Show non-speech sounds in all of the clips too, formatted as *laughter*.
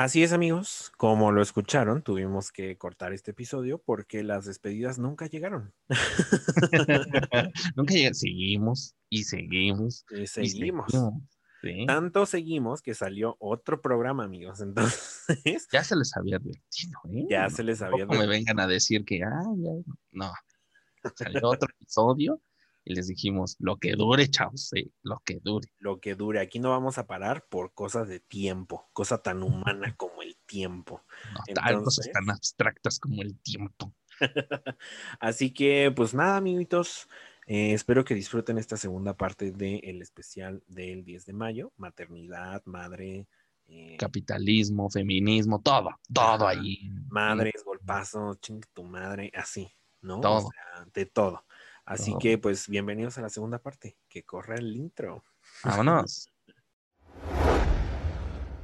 Así es, amigos. Como lo escucharon, tuvimos que cortar este episodio porque las despedidas nunca llegaron. *laughs* nunca llegaron. Seguimos y seguimos. Y seguimos. Tanto seguimos que salió otro programa, amigos. Entonces. Ya se les había advertido, ¿eh? Ya se les había advertido. me vengan a decir que, ah, ya. No. Salió otro episodio y les dijimos, lo que dure, chavos, lo que dure. Lo que dure. Aquí no vamos a parar por cosas de tiempo, cosa tan humana como el tiempo. No, cosas tan abstractas como el tiempo. *laughs* Así que, pues nada, amiguitos. Eh, espero que disfruten esta segunda parte del especial del 10 de mayo. Maternidad, madre. Eh, Capitalismo, feminismo, todo, todo ahí. Madres, golpazo, ching tu madre, así, ¿no? Todo. de todo. Así que, pues, bienvenidos a la segunda parte. Que corra el intro. Vámonos.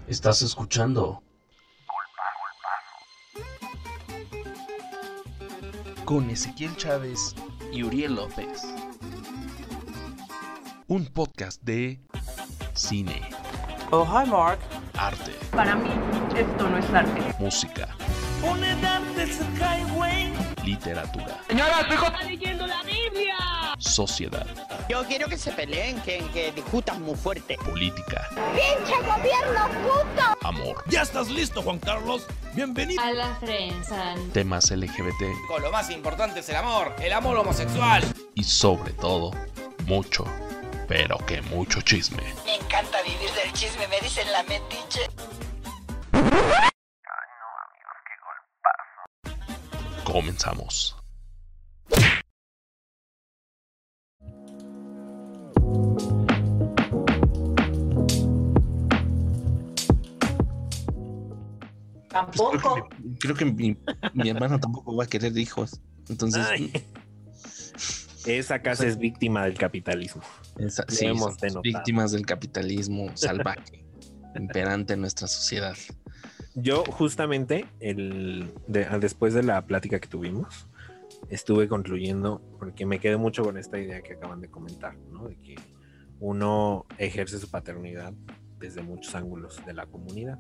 Estás escuchando. Con Ezequiel Chávez y Uriel López. Un podcast de cine. Oh, hi, Mark. Arte. Para mí, esto no es arte. Música. Literatura. Señora, tu hijo está leyendo la Biblia. Sociedad. Yo quiero que se peleen, que, que discutan muy fuerte. Política. ¡Pinche gobierno puto! Amor. ¿Ya estás listo, Juan Carlos? Bienvenido a la prensa. Temas LGBT. Con lo más importante es el amor, el amor homosexual. Y sobre todo, mucho, pero que mucho chisme. Me encanta vivir del chisme, me dicen la metiche. Comenzamos. Tampoco. Creo que, mi, hermano tampoco va a querer hijos. Entonces. *laughs* Esa casa es víctima del capitalismo. Esa, sí, víctimas del capitalismo salvaje, imperante en nuestra sociedad yo justamente el, después de la plática que tuvimos, estuve concluyendo, porque me quedé mucho con esta idea que acaban de comentar, ¿no? De que uno ejerce su paternidad desde muchos ángulos de la comunidad.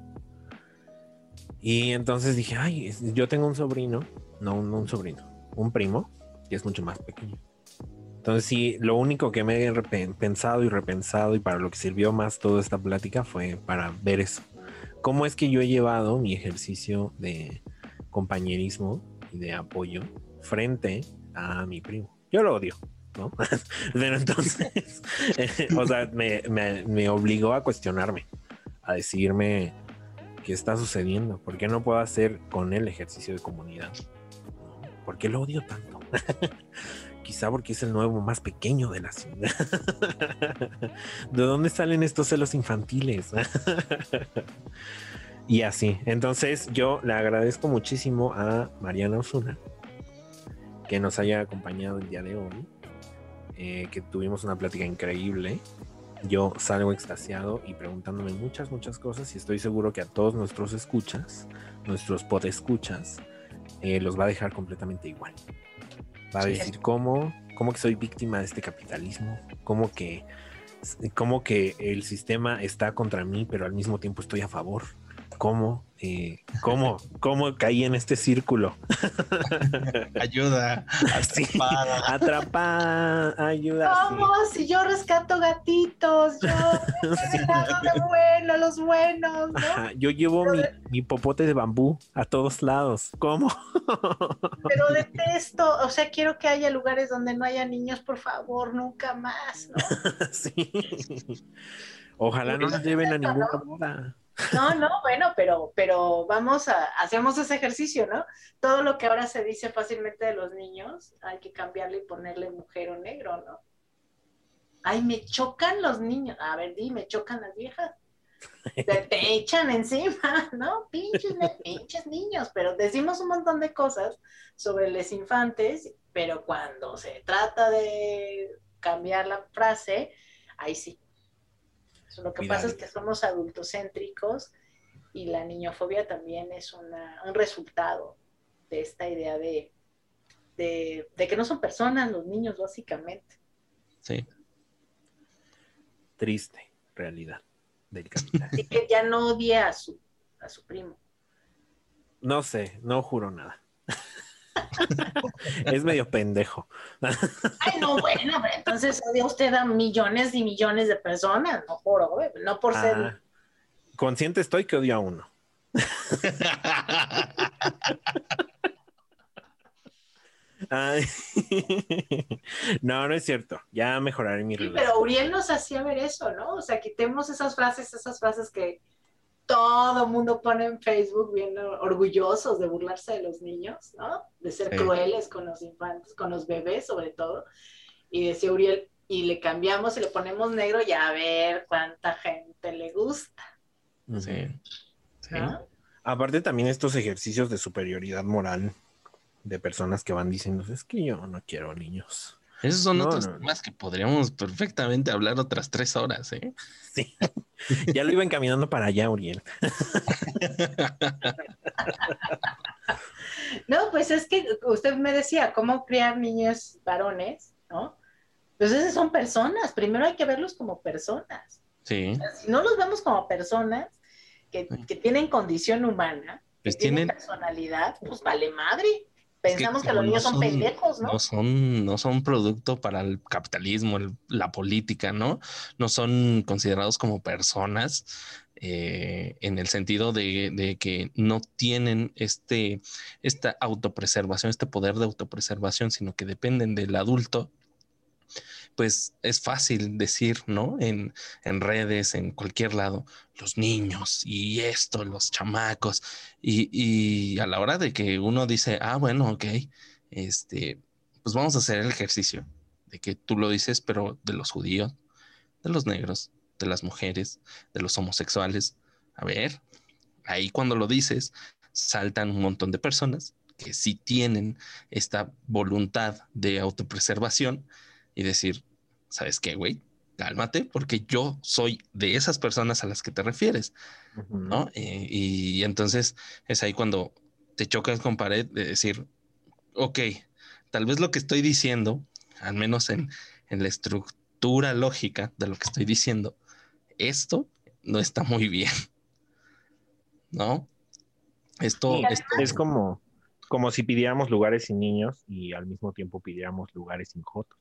Y entonces dije, ay, yo tengo un sobrino, no un, sobrino, un primo, que es mucho más pequeño. Entonces sí, lo único que me he pensado y repensado y para lo que sirvió más toda esta plática fue para ver eso, cómo es que yo he llevado mi ejercicio de compañerismo y de apoyo frente a mi primo. Yo lo odio, ¿no? *laughs* Pero entonces, *laughs* o sea, me, obligó a cuestionarme, a decirme qué está sucediendo, por qué no puedo hacer con él ejercicio de comunidad, ¿por qué lo odio tanto? *laughs* Quizá porque es el nuevo más pequeño de la ciudad. *laughs* ¿De dónde salen estos celos infantiles? *laughs* y así. Entonces yo le agradezco muchísimo a Mariana Osuna que nos haya acompañado el día de hoy. Eh, que tuvimos una plática increíble. Yo salgo extasiado y preguntándome muchas, muchas cosas y estoy seguro que a todos nuestros escuchas, nuestros podescuchas, eh, los va a dejar completamente igual. Va a decir cómo, cómo que soy víctima de este capitalismo, cómo que, cómo que el sistema está contra mí, pero al mismo tiempo estoy a favor. ¿Cómo? Eh, ¿cómo, ¿Cómo caí en este círculo? *laughs* ayuda. Atrapada. atrapada, ayuda. ¿Cómo? Si yo rescato gatitos, yo *laughs* sí. de bueno, los buenos, ¿no? yo llevo mi, mi, popote de bambú a todos lados. ¿Cómo? Pero *laughs* detesto, o sea, quiero que haya lugares donde no haya niños, por favor, nunca más, ¿no? sí. Ojalá no nos lleven a ninguna boda. No, no, bueno, pero, pero vamos a, hacemos ese ejercicio, ¿no? Todo lo que ahora se dice fácilmente de los niños, hay que cambiarle y ponerle mujer o negro, ¿no? Ay, me chocan los niños. A ver, di, me chocan las viejas. Te, *laughs* echan encima, ¿no? Pinches, pinches niños, pero decimos un montón de cosas sobre los infantes, pero cuando se trata de cambiar la frase, ahí sí, lo que pasa es que somos adultocéntricos y la niñofobia también es un resultado de esta idea de, de, que no son personas los niños, básicamente. Sí. Triste realidad del capital. Así que ya no odia a su a su primo. No sé, no juro nada. *laughs* es medio pendejo. Ay, no, bueno, pero entonces odia usted a millones y millones de personas, no por, güey, no por ser. Ah, consciente estoy que odio a uno. *laughs* Ay. *laughs* no, no es cierto. Ya mejoraré mi Sí, relación. pero Uriel nos hacía ver eso, ¿no? O sea, quitemos esas frases, esas frases que todo mundo pone en Facebook bien orgullosos de burlarse de los niños, ¿no? De ser Sí. crueles con los infantes, con los bebés sobre todo. Y decía Uriel, y le cambiamos y le ponemos negro y a ver cuánta gente le gusta. Sí. Sí. ¿no? Aparte también estos ejercicios de superioridad moral de personas que van diciendo, es que yo no quiero niños. Esos son No, otros no, no. temas que podríamos perfectamente hablar otras tres horas, ¿eh? Sí. *laughs* ya lo iba encaminando para allá, Uriel. *laughs* No, pues es que usted me decía, ¿cómo criar niños varones, no? Pues esas son personas, primero hay que verlos como personas. Sí. Si no los vemos como personas que, que tienen condición humana, que Pues tienen tienen- personalidad, pues vale madre. Que Pensamos que, los niños no son, pendejos, ¿no? No son, no son producto para el capitalismo, el- la política, ¿no? No son considerados como personas eh, en el sentido de, de que no tienen este, esta autopreservación, este poder de autopreservación, sino que dependen del adulto. Pues es fácil decir, ¿no? En, en redes, en cualquier lado, los niños y esto, los chamacos. Y, a la hora de que uno dice, ah, bueno, ok, este, pues vamos a hacer el ejercicio de que tú lo dices, pero de los judíos, de los negros, de las mujeres, de los homosexuales. A ver, ahí cuando lo dices, saltan un montón de personas que sí tienen esta voluntad de autopreservación y decir, ¿sabes qué, güey? Cálmate, porque yo soy de esas personas a las que te refieres. ¿no? Eh, y entonces es ahí cuando te chocas con pared de decir, ok, tal vez lo que estoy diciendo, al menos en, en la estructura lógica de lo que estoy diciendo, esto no está muy bien, ¿no? Esto, Sí, esto- Es como, como si pidiéramos lugares sin niños y al mismo tiempo pidiéramos lugares sin jotos.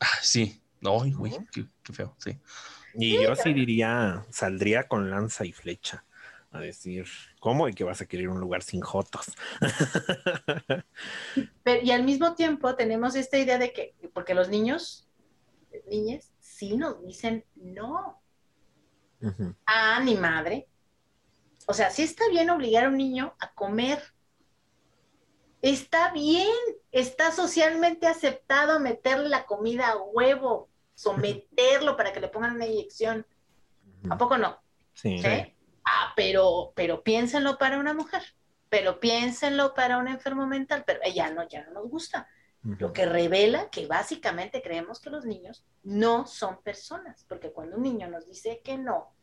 Ah, sí, ay, güey, qué, qué feo, sí. Y yo sí diría, saldría con lanza y flecha a decir, ¿cómo? ¿Y que vas a querer un lugar sin jotos? *laughs* Pero- y al mismo tiempo tenemos esta idea de que, porque los niños, niñas, sí nos dicen no. Ah, ni madre. O sea, sí está bien obligar a un niño a comer. Está bien, está socialmente aceptado meterle la comida a huevo, someterlo para que le pongan una inyección. ¿A poco no? Sí. Ah, pero, pero piénsenlo para una mujer, pero piénsenlo para un enfermo mental, pero ya no, ya no nos gusta. Lo que revela que básicamente creemos que los niños no son personas, porque cuando un niño nos dice que no,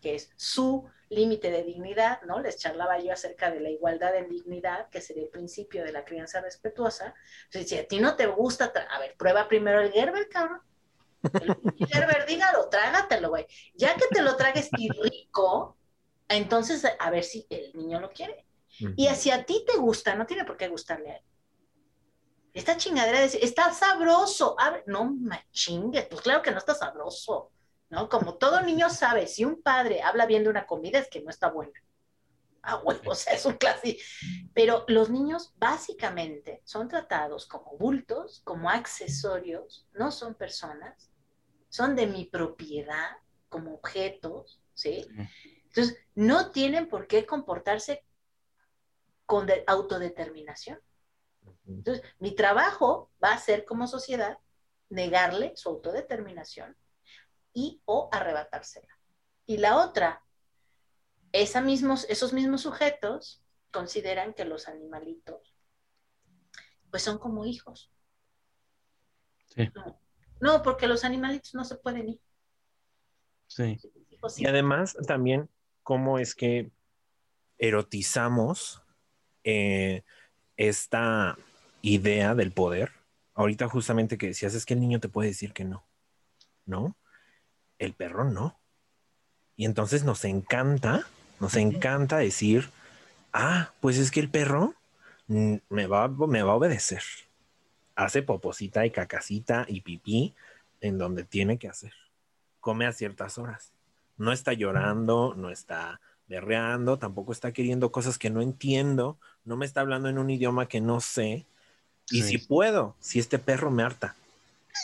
que es su límite de dignidad, ¿no? Les charlaba yo acerca de la igualdad en dignidad, que sería el principio de la crianza respetuosa. Entonces, si a ti no te gusta, a ver, prueba primero el Gerber, cabrón. El *laughs* Gerber, dígalo, trágatelo, güey. Ya que te lo tragues y rico, entonces a ver si el niño lo quiere. Y si a ti te gusta, no tiene por qué gustarle a él. Esta chingadera de decir, está sabroso. A ver, no me chingues, pues claro que no está sabroso. ¿No? Como todo niño sabe, si un padre habla bien de una comida es que no está buena. Ah, bueno, o sea, es un clásico. Pero los niños básicamente son tratados como bultos, como accesorios, no son personas, son de mi propiedad, como objetos, ¿sí? Entonces, no tienen por qué comportarse con de- autodeterminación. Entonces, mi trabajo va a ser como sociedad negarle su autodeterminación y o arrebatársela. Y la otra, esa mismos, esos mismos sujetos consideran que los animalitos pues son como hijos. Sí. No, no, porque los animalitos no se pueden ir. Sí. Y además también cómo es que erotizamos eh, esta idea del poder. Ahorita justamente que decías es que el niño te puede decir que no, ¿no? El perro no. Y entonces nos encanta Nos encanta decir, ah, pues es que el perro me va, me va a obedecer. Hace poposita y cacacita y pipí en donde tiene que hacer. Come a ciertas horas. No está llorando, no está berreando, tampoco está queriendo cosas que no entiendo, no me está hablando en un idioma que no sé. Y Sí. si puedo, si este perro me harta,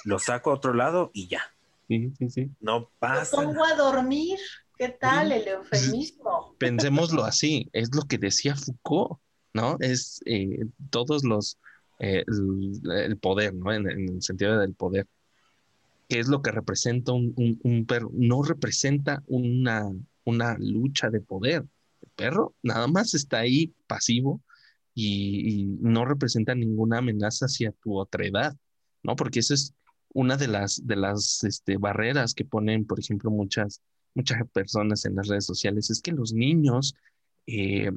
lo saco a otro lado y ya. Sí, sí, sí. No pasa. pongo a dormir. ¿Qué tal el eufemismo? Pensémoslo así, es lo que decía Foucault, ¿no? Es eh, todos los, eh, el, el poder, ¿no? En, en el sentido del poder. ¿Qué es lo que representa un, un- un perro? No representa una, una lucha de poder. El perro nada más está ahí pasivo y, y no representa ninguna amenaza hacia tu otredad, ¿no? Porque eso es una de las, de las este, barreras que ponen, por ejemplo, muchas, muchas personas en las redes sociales, es que los niños, eh,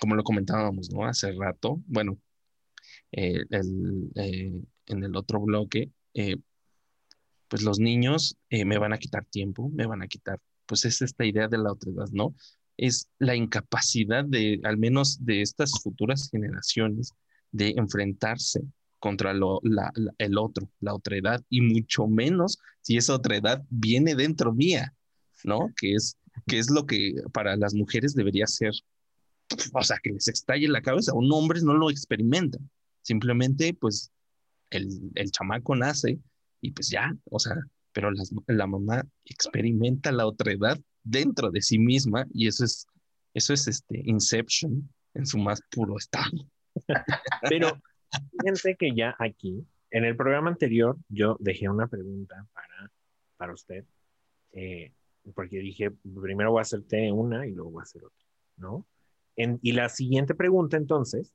como lo comentábamos, ¿no? Hace rato, bueno, eh, eh, en el otro bloque, pues los niños me van a quitar tiempo, me van a quitar, pues es esta idea de la otredad, ¿no? Es la incapacidad de, al menos de estas futuras generaciones, de enfrentarse contra el otro, la otredad, y mucho menos si esa otredad viene dentro mía, ¿no? Que es, que es lo que para las mujeres debería ser, o sea, que les estalle la cabeza. Un hombre no lo experimenta, simplemente pues el, el chamaco nace y pues ya, o sea, pero la mamá experimenta la otredad dentro de sí misma y eso es, eso es este Inception en su más puro estado. Pero fíjense que ya aquí, en el programa anterior, yo dejé una pregunta para, para usted, eh, porque dije, primero voy a hacerte una y luego voy a hacer otra, ¿no? En- y la siguiente pregunta, entonces,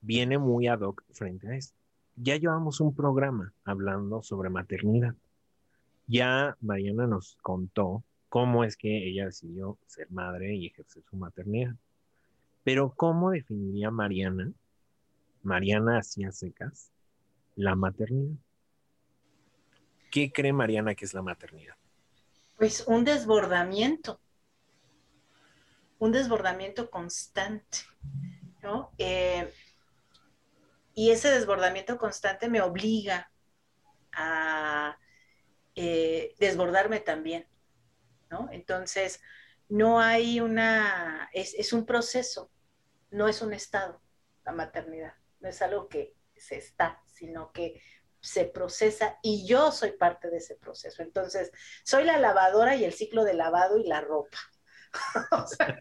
viene muy ad hoc frente a esto. Ya llevamos un programa hablando sobre maternidad. Ya Mariana nos contó cómo es que ella decidió ser madre y ejercer su maternidad. Pero ¿cómo definiría Mariana Mariana hacía secas la maternidad. ¿Qué cree Mariana que es la maternidad? Pues un desbordamiento, un desbordamiento constante, ¿no? Eh, y ese desbordamiento constante me obliga a eh, desbordarme también, ¿no? Entonces, no hay una, es, es un proceso, no es un estado, la maternidad, no es algo que se está, sino que se procesa y yo soy parte de ese proceso. Entonces, soy la lavadora y el ciclo de lavado y la ropa. *laughs* O sea.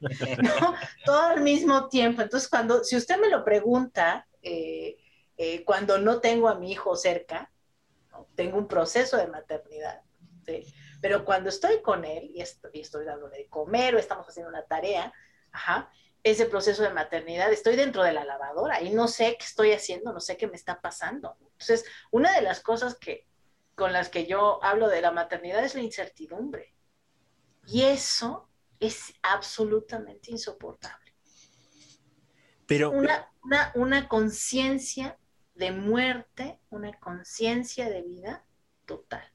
Todo al mismo tiempo. Entonces, cuando, si usted me lo pregunta, eh, eh, cuando no tengo a mi hijo cerca, tengo un proceso de maternidad, pero cuando estoy con él y estoy, y estoy dándole de comer o estamos haciendo una tarea, ajá, ese proceso de maternidad, estoy dentro de la lavadora y no sé qué estoy haciendo, no sé qué me está pasando. Entonces, una de las cosas que, con las que yo hablo de la maternidad es la incertidumbre. Y eso es absolutamente insoportable. Pero, Una, una, una conciencia de muerte, una conciencia de vida total.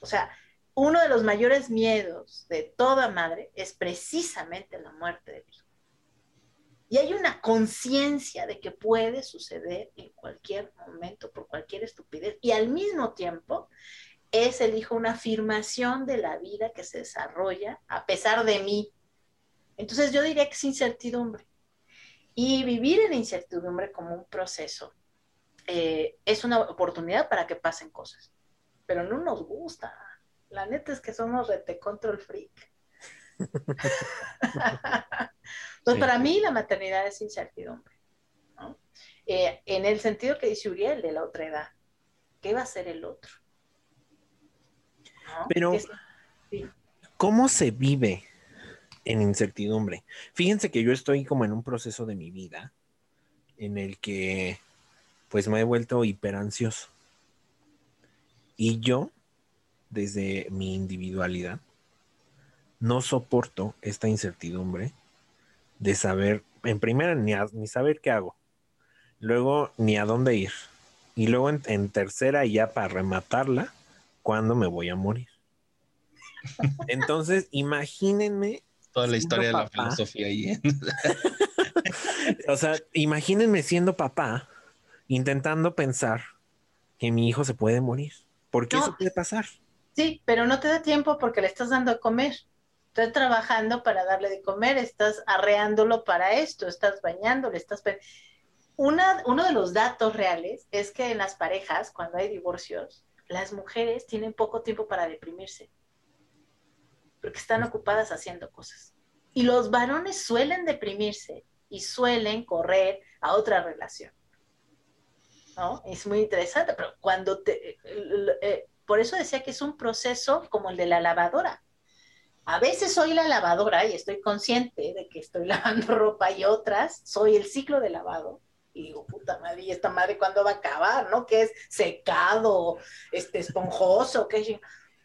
O sea, uno de los mayores miedos de toda madre es precisamente la muerte del hijo. Y hay una conciencia de que puede suceder en cualquier momento por cualquier estupidez. Y al mismo tiempo es el hijo una afirmación de la vida que se desarrolla a pesar de mí. Entonces yo diría que es incertidumbre. Y vivir en incertidumbre como un proceso eh, es una oportunidad para que pasen cosas. Pero no nos gusta. La neta es que somos rete control freak. Entonces, *laughs* Sí. para mí la maternidad es incertidumbre. ¿no? Eh, en el sentido que dice Uriel de la otra edad. ¿Qué va a ser el otro? ¿No? Pero- ¿cómo se vive en incertidumbre? Fíjense que yo estoy como en un proceso de mi vida en el que pues me he vuelto hiperansioso. Y yo, desde mi individualidad, no soporto esta incertidumbre de saber, en primera, ni, a- ni saber qué hago, luego ni a dónde ir, y luego en, en tercera, y ya para rematarla, cuándo me voy a morir. *laughs* Entonces, imagínense Toda la historia de la filosofía ahí. ¿eh? *laughs* O sea, imagínense siendo papá, intentando pensar que mi hijo se puede morir. Porque No. eso puede pasar. Sí, pero no te da tiempo porque le estás dando de comer. Estás trabajando para darle de comer, estás arreándolo para esto, estás bañándole, estás... Una, uno de los datos reales es que en las parejas, cuando hay divorcios, las mujeres tienen poco tiempo para deprimirse, porque están ocupadas haciendo cosas. Y los varones suelen deprimirse y suelen correr a otra relación. ¿No? Es muy interesante, pero cuando te... eh, eh, por eso decía que es un proceso como el de la lavadora. A veces soy la lavadora y estoy consciente de que estoy *laughs* lavando ropa y otras soy el ciclo de lavado. Y digo, puta madre, ¿y esta madre cuándo va a acabar? ¿No? Que es secado, este, esponjoso, que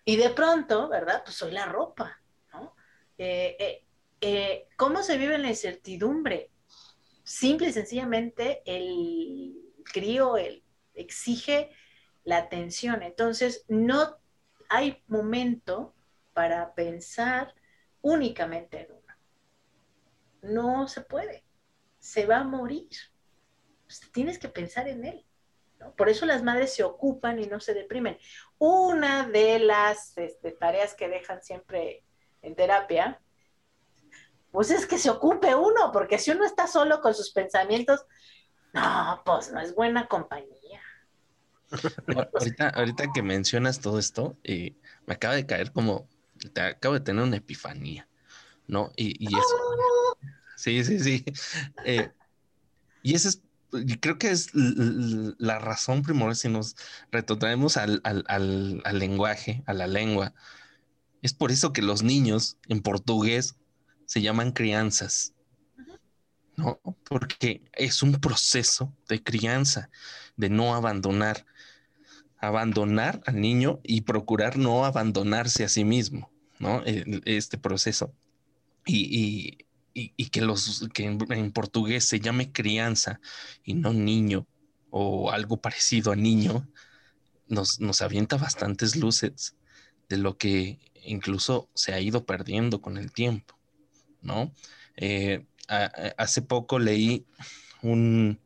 Y de pronto, ¿verdad? Pues soy la ropa, ¿no? Eh, eh, eh, ¿Cómo se vive la incertidumbre? Simple y sencillamente el crío el, exige la atención. Entonces, no hay momento para pensar únicamente en uno. No se puede. Se va a morir. Pues, tienes que pensar en él. Por eso las madres se ocupan y no se deprimen. Una de las este, tareas que dejan siempre en terapia, pues es que se ocupe uno, porque si uno está solo con sus pensamientos, no, pues no es buena compañía. Ahorita, que mencionas todo esto, eh, me acaba de caer como, te acabo de tener una epifanía, ¿no? Y, y eso, sí, sí, sí. Eh, y eso es, creo que es la razón primordial si nos retrotraemos al, al lenguaje, a la lengua. Es por eso que los niños en portugués se llaman crianzas. ¿no? Porque es un proceso de crianza, de no abandonar, abandonar al niño y procurar no abandonarse a sí mismo, ¿no? El- Este proceso. Y, y- y- que, los, que en, portugués se llame crianza y no niño o algo parecido a niño, nos, nos avienta bastantes luces de lo que incluso se ha ido perdiendo con el tiempo, ¿no? Eh, hace poco leí un,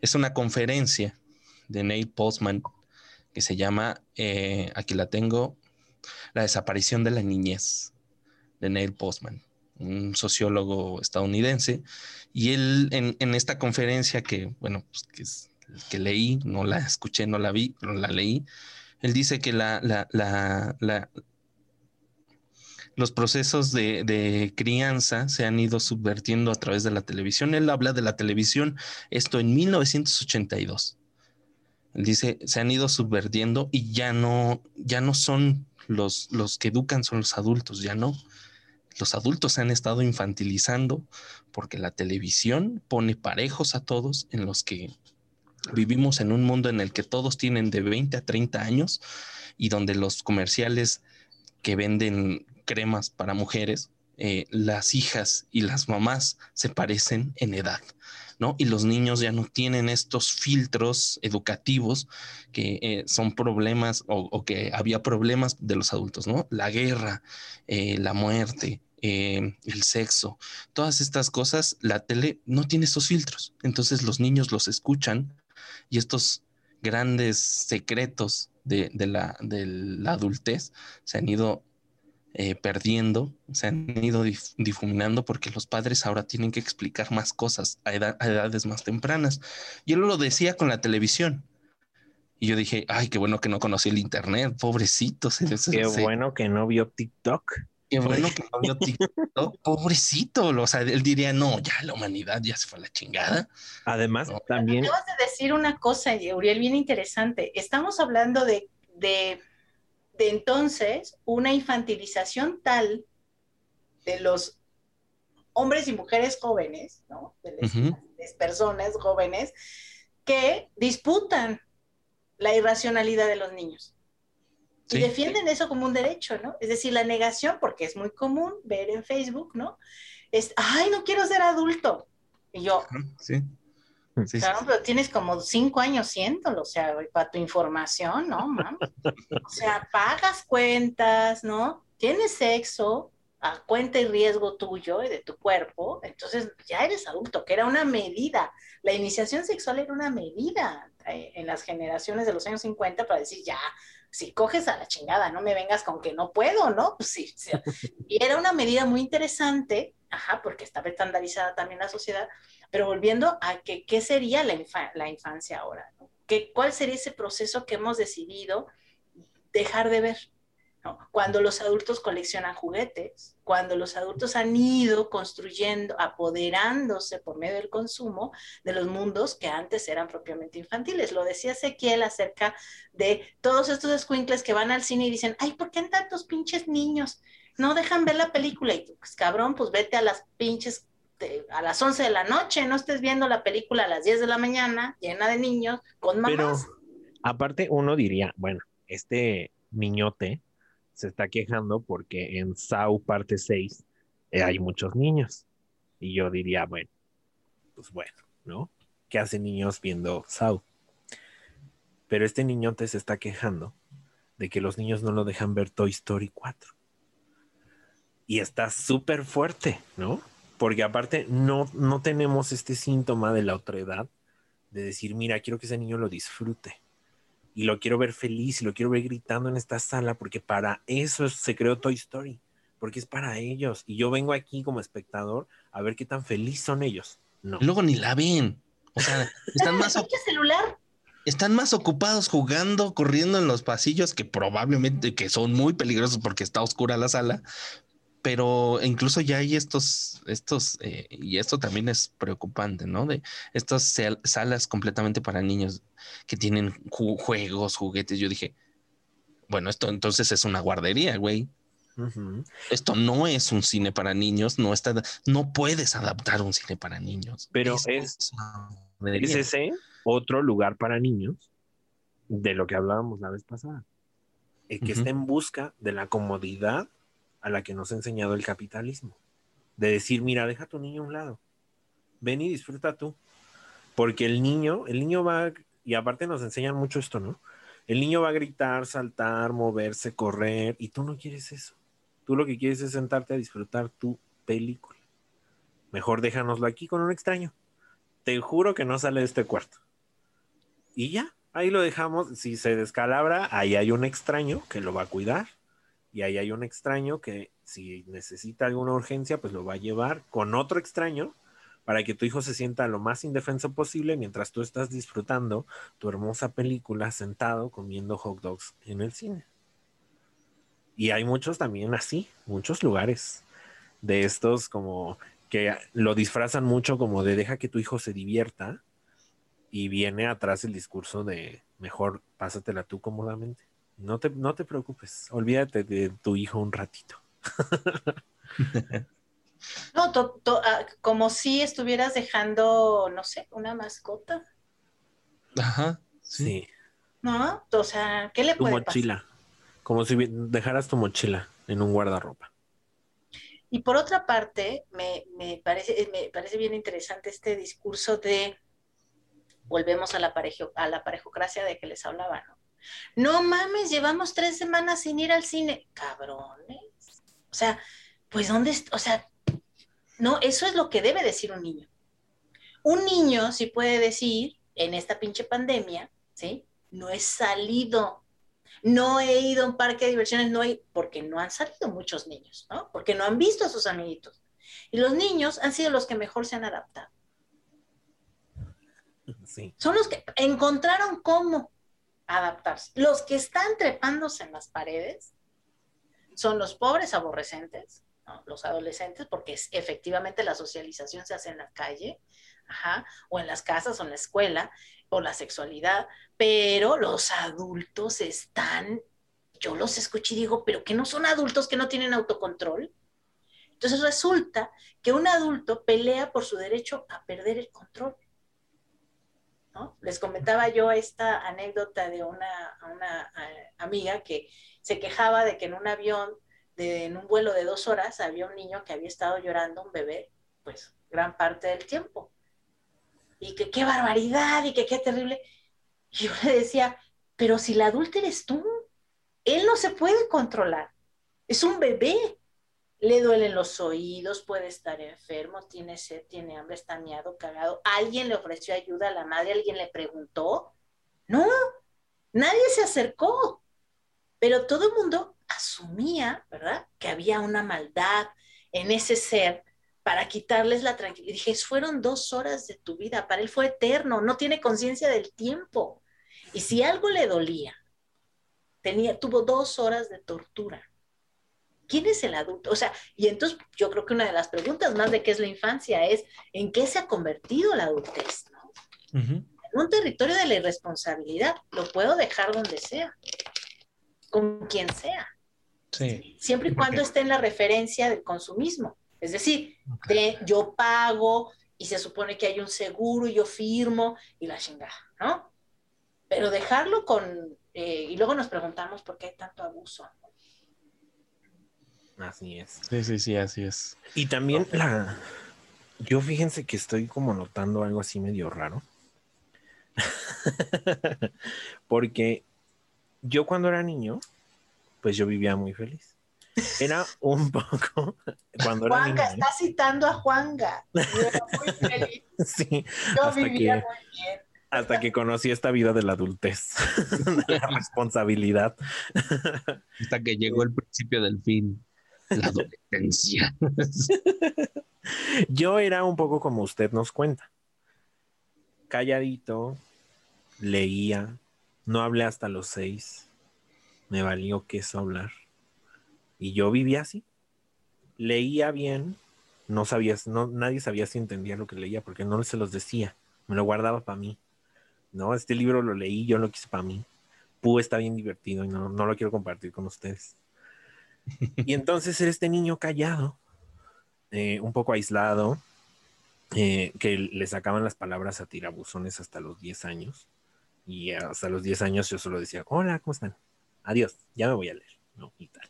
es una conferencia de Neil Postman que se llama, eh, aquí la tengo, La desaparición de la niñez, de Neil Postman, un sociólogo estadounidense. Y él en, en esta conferencia que, bueno, pues que, es- que leí, no la escuché, no la vi, pero la leí, él dice que la, la, la, los procesos de, de crianza se han ido subvertiendo a través de la televisión. Él habla de la televisión, esto en 1982. Dice, se han ido subvertiendo y ya no, ya no son los, los que educan, son los adultos, ya no. Los adultos se han estado infantilizando porque la televisión pone parejos a todos en los que vivimos en un mundo en el que todos tienen de 20 a 30 años y donde los comerciales que venden cremas para mujeres, eh, las hijas y las mamás se parecen en edad, ¿no? Y los niños ya no tienen estos filtros educativos que eh, son problemas o, que había problemas de los adultos, ¿no? La guerra, eh, la muerte, el sexo, todas estas cosas, la tele no tiene esos filtros. Entonces los niños los escuchan y estos grandes secretos de la adultez se han ido eh, perdiendo, se han ido dif- difuminando porque los padres ahora tienen que explicar más cosas a, edad- a edades más tempranas. Y él lo decía con la televisión. Y yo dije, ay, qué bueno que no conocí el internet, pobrecito. se- se- Qué se- bueno que no vio TikTok. Qué bueno que no vio TikTok, *laughs* pobrecito. O sea, él diría, no, ya la humanidad ya se fue a la chingada. Además, No. también Acabas de decir una cosa, Uriel, bien interesante. Estamos hablando de, de, de entonces una infantilización tal de los hombres y mujeres jóvenes, ¿no? De las, personas jóvenes que disputan la irracionalidad de los niños. Sí. Y defienden eso como un derecho, ¿no? Es decir, la negación, porque es muy común ver en Facebook, ¿no? Es, ay, no quiero ser adulto. Y yo, Sí. *laughs* Sí, sí, Claro, pero tienes como cinco años siéndolo, o sea, para tu información, ¿no, mam? O sea, pagas cuentas, ¿no? Tienes sexo, a cuenta y riesgo tuyo y de tu cuerpo, entonces ya eres adulto, que era una medida. La iniciación sexual era una medida eh, en las generaciones de los años 50 para decir, ya, si coges a la chingada, no me vengas con que no puedo, ¿no? Pues *laughs* sí, sí. Y era una medida muy interesante, ajá, porque estaba estandarizada también la sociedad, pero volviendo a que, qué sería la, la infancia ahora. ¿Qué, ¿Cuál sería ese proceso que hemos decidido dejar de ver? Cuando los adultos coleccionan juguetes, cuando los adultos han ido construyendo, apoderándose por medio del consumo de los mundos que antes eran propiamente infantiles. Lo decía Ezequiel acerca de todos estos escuincles que van al cine y dicen, ay, ¿por qué en tantos pinches niños? No dejan ver la película y tú, pues cabrón, pues vete a las pinches de- a las 11 de la noche, no estés viendo la película a las 10 de la mañana, llena de niños, con Pero mamás. aparte uno diría, bueno, este niñote se está quejando porque en Sau parte 6 eh, hay muchos niños. Y yo diría, bueno, pues bueno, ¿no? ¿Qué hacen niños viendo Sau? Pero este niñote se está quejando de que los niños no lo dejan ver Toy Story 4. Y está súper fuerte, ¿no? Porque aparte no, no tenemos este síntoma de la otredad de decir, mira, quiero que ese niño lo disfrute. Y lo quiero ver feliz y lo quiero ver gritando en esta sala porque para eso se creó Toy Story. Porque es para ellos. Y yo vengo aquí como espectador a ver qué tan feliz son ellos. No. Luego ni la ven. O sea, *laughs* están más, ¿Qué celular? están más ocupados jugando, corriendo en los pasillos que probablemente que son muy peligrosos porque está oscura la sala. Pero incluso ya hay estos, estos, eh, y esto también es preocupante, ¿no? De estas sal- salas completamente para niños que tienen ju- juegos, juguetes. Yo dije, bueno, esto entonces es una guardería, güey. Esto no es un cine para niños, no está, no puedes adaptar un cine para niños. Pero es- Es ese otro lugar para niños de lo que hablábamos la vez pasada. El que está en busca de la comodidad a la que nos ha enseñado el capitalismo. De decir, mira, deja a tu niño a un lado. Ven y disfruta tú. Porque el niño, el niño va, y aparte nos enseñan mucho esto, ¿no? El niño va a gritar, saltar, moverse, correr, y tú no quieres eso. Tú lo que quieres es sentarte a disfrutar tu película. Mejor déjanoslo aquí con un extraño. Te juro que no sale de este cuarto. Y ya, ahí lo dejamos. Si se descalabra, ahí hay un extraño que lo va a cuidar. Y ahí hay un extraño que si necesita alguna urgencia, pues lo va a llevar con otro extraño para que tu hijo se sienta lo más indefenso posible mientras tú estás disfrutando tu hermosa película sentado comiendo hot dogs en el cine. Y hay muchos también así, muchos lugares de estos como que lo disfrazan mucho como de deja que tu hijo se divierta y viene atrás el discurso de mejor pásatela tú cómodamente. No te, no te preocupes, olvídate de tu hijo un ratito. *laughs* No, to- to- ah, como si estuvieras dejando, no sé, una mascota, Ajá. Sí, Sí. ¿no? O sea, ¿qué le tu puede mochila, como si dejaras tu mochila en un guardarropa. Y por otra parte, me, me parece, me parece bien interesante este discurso de, volvemos a la, parejo, a la parejocracia de que les hablaba, ¿no? No mames, llevamos tres semanas sin ir al cine. Cabrones. O sea, pues ¿dónde O sea, no, eso es lo que debe decir un niño. Un niño sí puede decir, en esta pinche pandemia, ¿sí? No he salido, no he ido a un parque de diversiones, no he, porque no han salido muchos niños, ¿no? Porque no han visto a sus amiguitos. Y los niños han sido los que mejor se han adaptado. Sí, Son los que encontraron cómo adaptarse. Los que están trepándose en las paredes son los pobres aborrecentes, los adolescentes, porque es, efectivamente la socialización se hace en la calle, ajá, o en las casas o en la escuela, o la sexualidad, pero los adultos están, yo los escucho y digo, pero que no son adultos que no tienen autocontrol. Entonces resulta que un adulto pelea por su derecho a perder el control. Les comentaba yo esta anécdota de una, amiga que se quejaba de que en un avión, de, en un vuelo de dos horas, había un niño que había estado llorando, un bebé, pues gran parte del tiempo. Y que qué barbaridad y que qué terrible. Y yo le decía, pero si la adulta eres tú, él no se puede controlar, es un bebé. Le duelen los oídos, puede estar enfermo, tiene sed, tiene hambre, está miado, cagado. ¿Alguien le ofreció ayuda a la madre? ¿Alguien le preguntó? No, nadie se acercó. Pero todo el mundo asumía, ¿verdad? Que había una maldad en ese ser para quitarles la tranquilidad. Dije, fueron dos horas de tu vida, para él fue eterno, no tiene conciencia del tiempo. Y si algo le dolía, tenía, tuvo dos horas de tortura. ¿Quién es el adulto? O sea, y entonces yo creo que una de las preguntas más de qué es la infancia es en qué se ha convertido la adultez, ¿no? En un territorio de la irresponsabilidad, lo puedo dejar donde sea, con quien sea. Sí. Siempre y cuando esté en la referencia del consumismo. Es decir, de, yo pago y se supone que hay un seguro y yo firmo y la chingada, ¿no? Pero dejarlo con... eh, y luego nos preguntamos por qué hay tanto abuso. Así es. Sí, sí, sí, así es. Y también la. Yo fíjense que estoy como notando algo así medio raro. *laughs* Porque yo cuando era niño, pues yo vivía muy feliz. Era un *laughs* poco. Cuando era niño. Juanga, ¿eh? está citando a Juanga. Yo era muy feliz. *laughs* Sí, Yo Hasta vivía que- muy bien. hasta que conocí esta vida de la adultez, de la responsabilidad. Hasta que llegó el principio del fin, la adolescencia. *laughs* Yo era un poco como usted nos cuenta. Calladito, leía, no hablé hasta los seis, me valió queso hablar. Y yo vivía así. Leía bien, no sabía, no, nadie sabía si entendía lo que leía porque no se los decía, me lo guardaba para mí. No, este libro lo leí, yo lo quise para mí. Pú está bien divertido y no, no lo quiero compartir con ustedes. Y entonces era este niño callado, eh, un poco aislado, eh, que le sacaban las palabras a tirabuzones hasta los 10 años. Y hasta los 10 años yo solo decía, hola, ¿cómo están? Adiós, ya me voy a leer. ¿no? Y tal.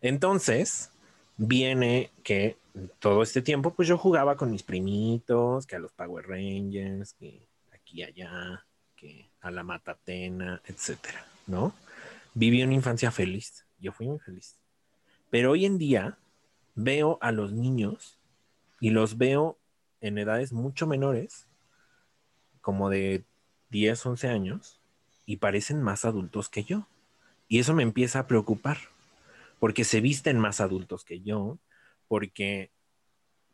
Entonces, viene que todo este tiempo, pues yo jugaba con mis primitos, que a los Power Rangers, que aquí y allá, que a la Matatena, etcétera, ¿no? Viví una infancia feliz, yo fui muy feliz. Pero hoy en día veo a los niños y los veo en edades mucho menores, como de 10, 11 años, y parecen más adultos que yo. Y eso me empieza a preocupar, porque se visten más adultos que yo, porque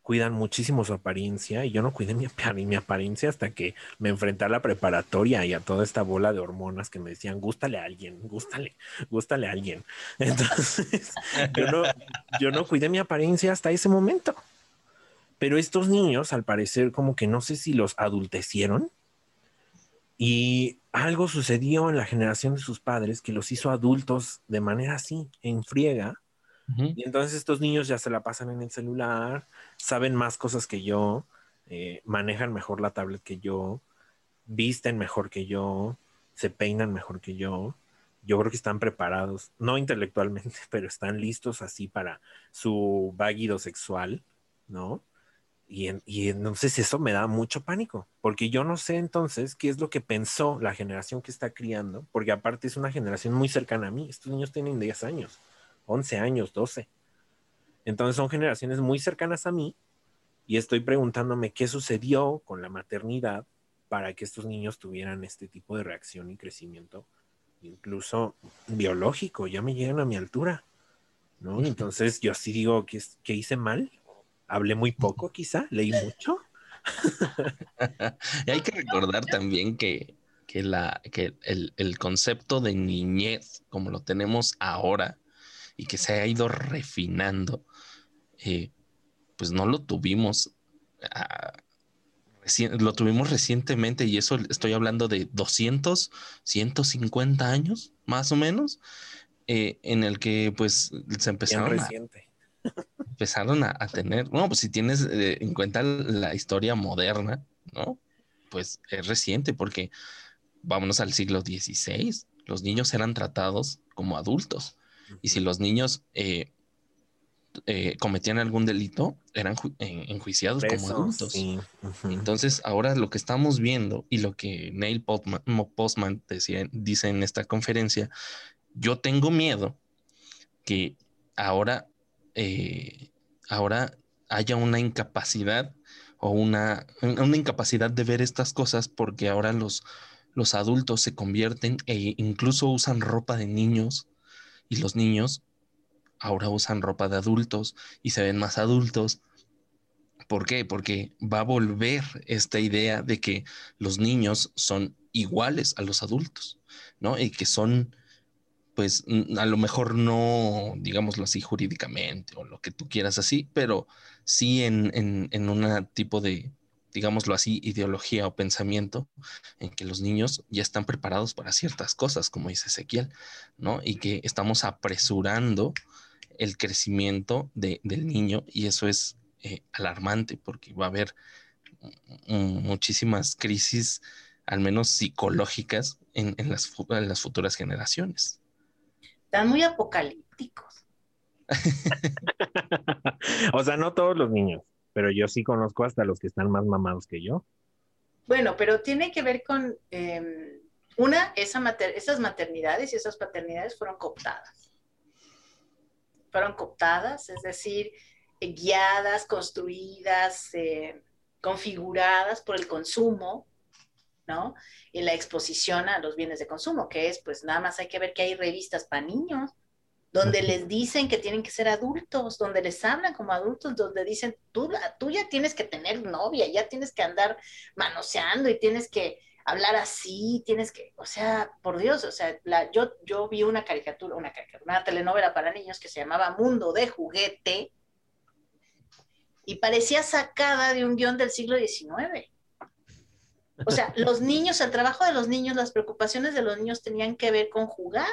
cuidan muchísimo su apariencia y yo no cuidé mi, apar- mi apariencia hasta que me enfrenté a la preparatoria y a toda esta bola de hormonas que me decían, gústale a alguien, gústale, gústale a alguien. *laughs* Entonces, yo no, yo no cuidé mi apariencia hasta ese momento. Pero estos niños, al parecer, como que no sé si los adultecieron y algo sucedió en la generación de sus padres que los hizo adultos de manera así, en friega. Y entonces estos niños ya se la pasan en el celular, saben más cosas que yo, eh, manejan mejor la tablet que yo, visten mejor que yo, se peinan mejor que yo. Yo creo que están preparados, no intelectualmente, *laughs* pero están listos así para su váguido sexual, ¿no? Y, en- y entonces eso me da mucho pánico, porque yo no sé entonces qué es lo que pensó la generación que está criando, porque aparte es una generación muy cercana a mí. Estos niños tienen 10 años, 11 años, 12. Entonces son generaciones muy cercanas a mí y estoy preguntándome qué sucedió con la maternidad para que estos niños tuvieran este tipo de reacción y crecimiento, incluso biológico, ya me llegan a mi altura, ¿no? Entonces yo sí digo que, que hice mal, hablé muy poco quizá, leí mucho. *laughs* Y hay que recordar también que, que, la, que el, el concepto de niñez, como lo tenemos ahora, y que se ha ido refinando, eh, pues no lo tuvimos. ah, lo tuvimos recientemente y eso estoy hablando de 200, 150 años, más o menos, eh, en el que pues se Bien empezaron a, *laughs* empezaron a, a tener, no, pues si tienes eh, en cuenta la historia moderna, ¿no? Pues es reciente porque vámonos al siglo XVI, los niños eran tratados como adultos y si los niños eh, eh, cometían algún delito, eran ju- en- enjuiciados como adultos. sí. Entonces, ahora lo que estamos viendo y lo que Neil Postman decía, dice en esta conferencia, yo tengo miedo que ahora eh, ahora haya una incapacidad o una, una incapacidad de ver estas cosas porque ahora los, los adultos se convierten e incluso usan ropa de niños y los niños ahora usan ropa de adultos y se ven más adultos. ¿Por qué? Porque va a volver esta idea de que los niños son iguales a los adultos, ¿no? Y que son, pues, a lo mejor no, digámoslo así, jurídicamente o lo que tú quieras así, pero sí en, en, en un tipo de, digámoslo así, ideología o pensamiento en que los niños ya están preparados para ciertas cosas, como dice Ezequiel, ¿no? Y que estamos apresurando el crecimiento de, del niño y eso es eh, alarmante porque va a haber muchísimas crisis, al menos psicológicas, en, en, las, en las futuras generaciones. Están muy apocalípticos. *laughs* o sea, no todos los niños, pero yo sí conozco hasta los que están más mamados que yo. Bueno, pero tiene que ver con eh, una, esa mater esas maternidades y esas paternidades fueron cooptadas. Fueron cooptadas, es decir, eh, guiadas, construidas, eh, configuradas por el consumo, ¿no? Y la exposición a los bienes de consumo, que es, pues nada más hay que ver que hay revistas para niños, donde les dicen que tienen que ser adultos, donde les hablan como adultos, donde dicen, tú, ya tienes que tener novia, ya tienes que andar manoseando y tienes que hablar así, tienes que, o sea, por Dios, o sea, la, yo, yo vi una caricatura, una caricatura, una telenovela para niños que se llamaba Mundo de Juguete y parecía sacada de un guion del siglo XIX. O sea, los niños, el trabajo de los niños, las preocupaciones de los niños tenían que ver con jugar.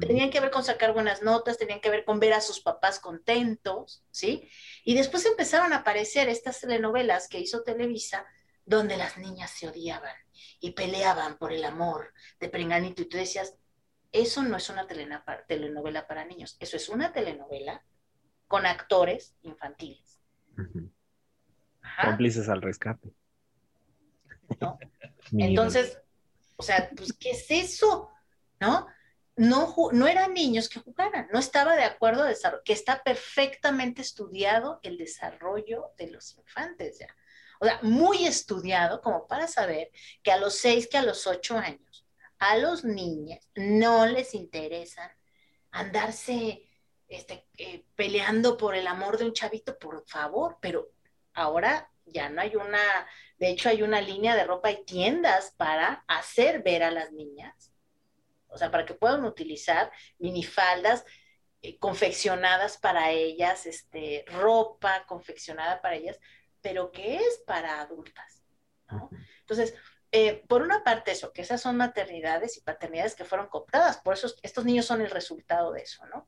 Tenían que ver con sacar buenas notas, tenían que ver con ver a sus papás contentos, ¿sí? Y después empezaron a aparecer estas telenovelas que hizo Televisa, donde las niñas se odiaban y peleaban por el amor de Prenganito. Y tú decías, eso no es una telenovela para niños, eso es una telenovela con actores infantiles. Cómplices al rescate. ¿No? *laughs* Entonces, o sea, pues, ¿qué es eso? ¿No? No, no eran niños que jugaran, no estaba de acuerdo a desarrollo, que está perfectamente estudiado el desarrollo de los infantes ya. O sea, muy estudiado como para saber que a los seis, que a los ocho años, a los niños no les interesa andarse este, eh, peleando por el amor de un chavito, por favor, pero ahora ya no hay una, de hecho hay una línea de ropa y tiendas para hacer ver a las niñas o sea, para que puedan utilizar minifaldas eh, confeccionadas para ellas, este, ropa confeccionada para ellas, pero que es para adultas. ¿no? Entonces, eh, por una parte eso, que esas son maternidades y paternidades que fueron cooptadas, por eso estos niños son el resultado de eso, ¿no?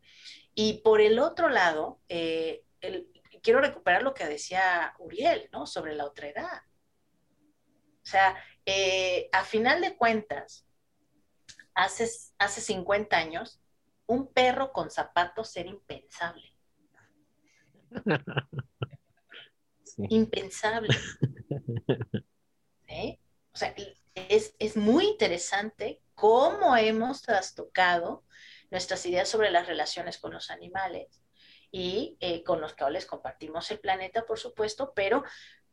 Y por el otro lado, eh, el, quiero recuperar lo que decía Uriel, ¿no? Sobre la otra edad. O sea, a final de cuentas, hace, hace 50 años, un perro con zapatos era impensable. *laughs* Sí. Impensable. *laughs* ¿Sí? O sea, es, es, muy interesante cómo hemos trastocado nuestras ideas sobre las relaciones con los animales y eh, con los cuales compartimos el planeta, por supuesto, pero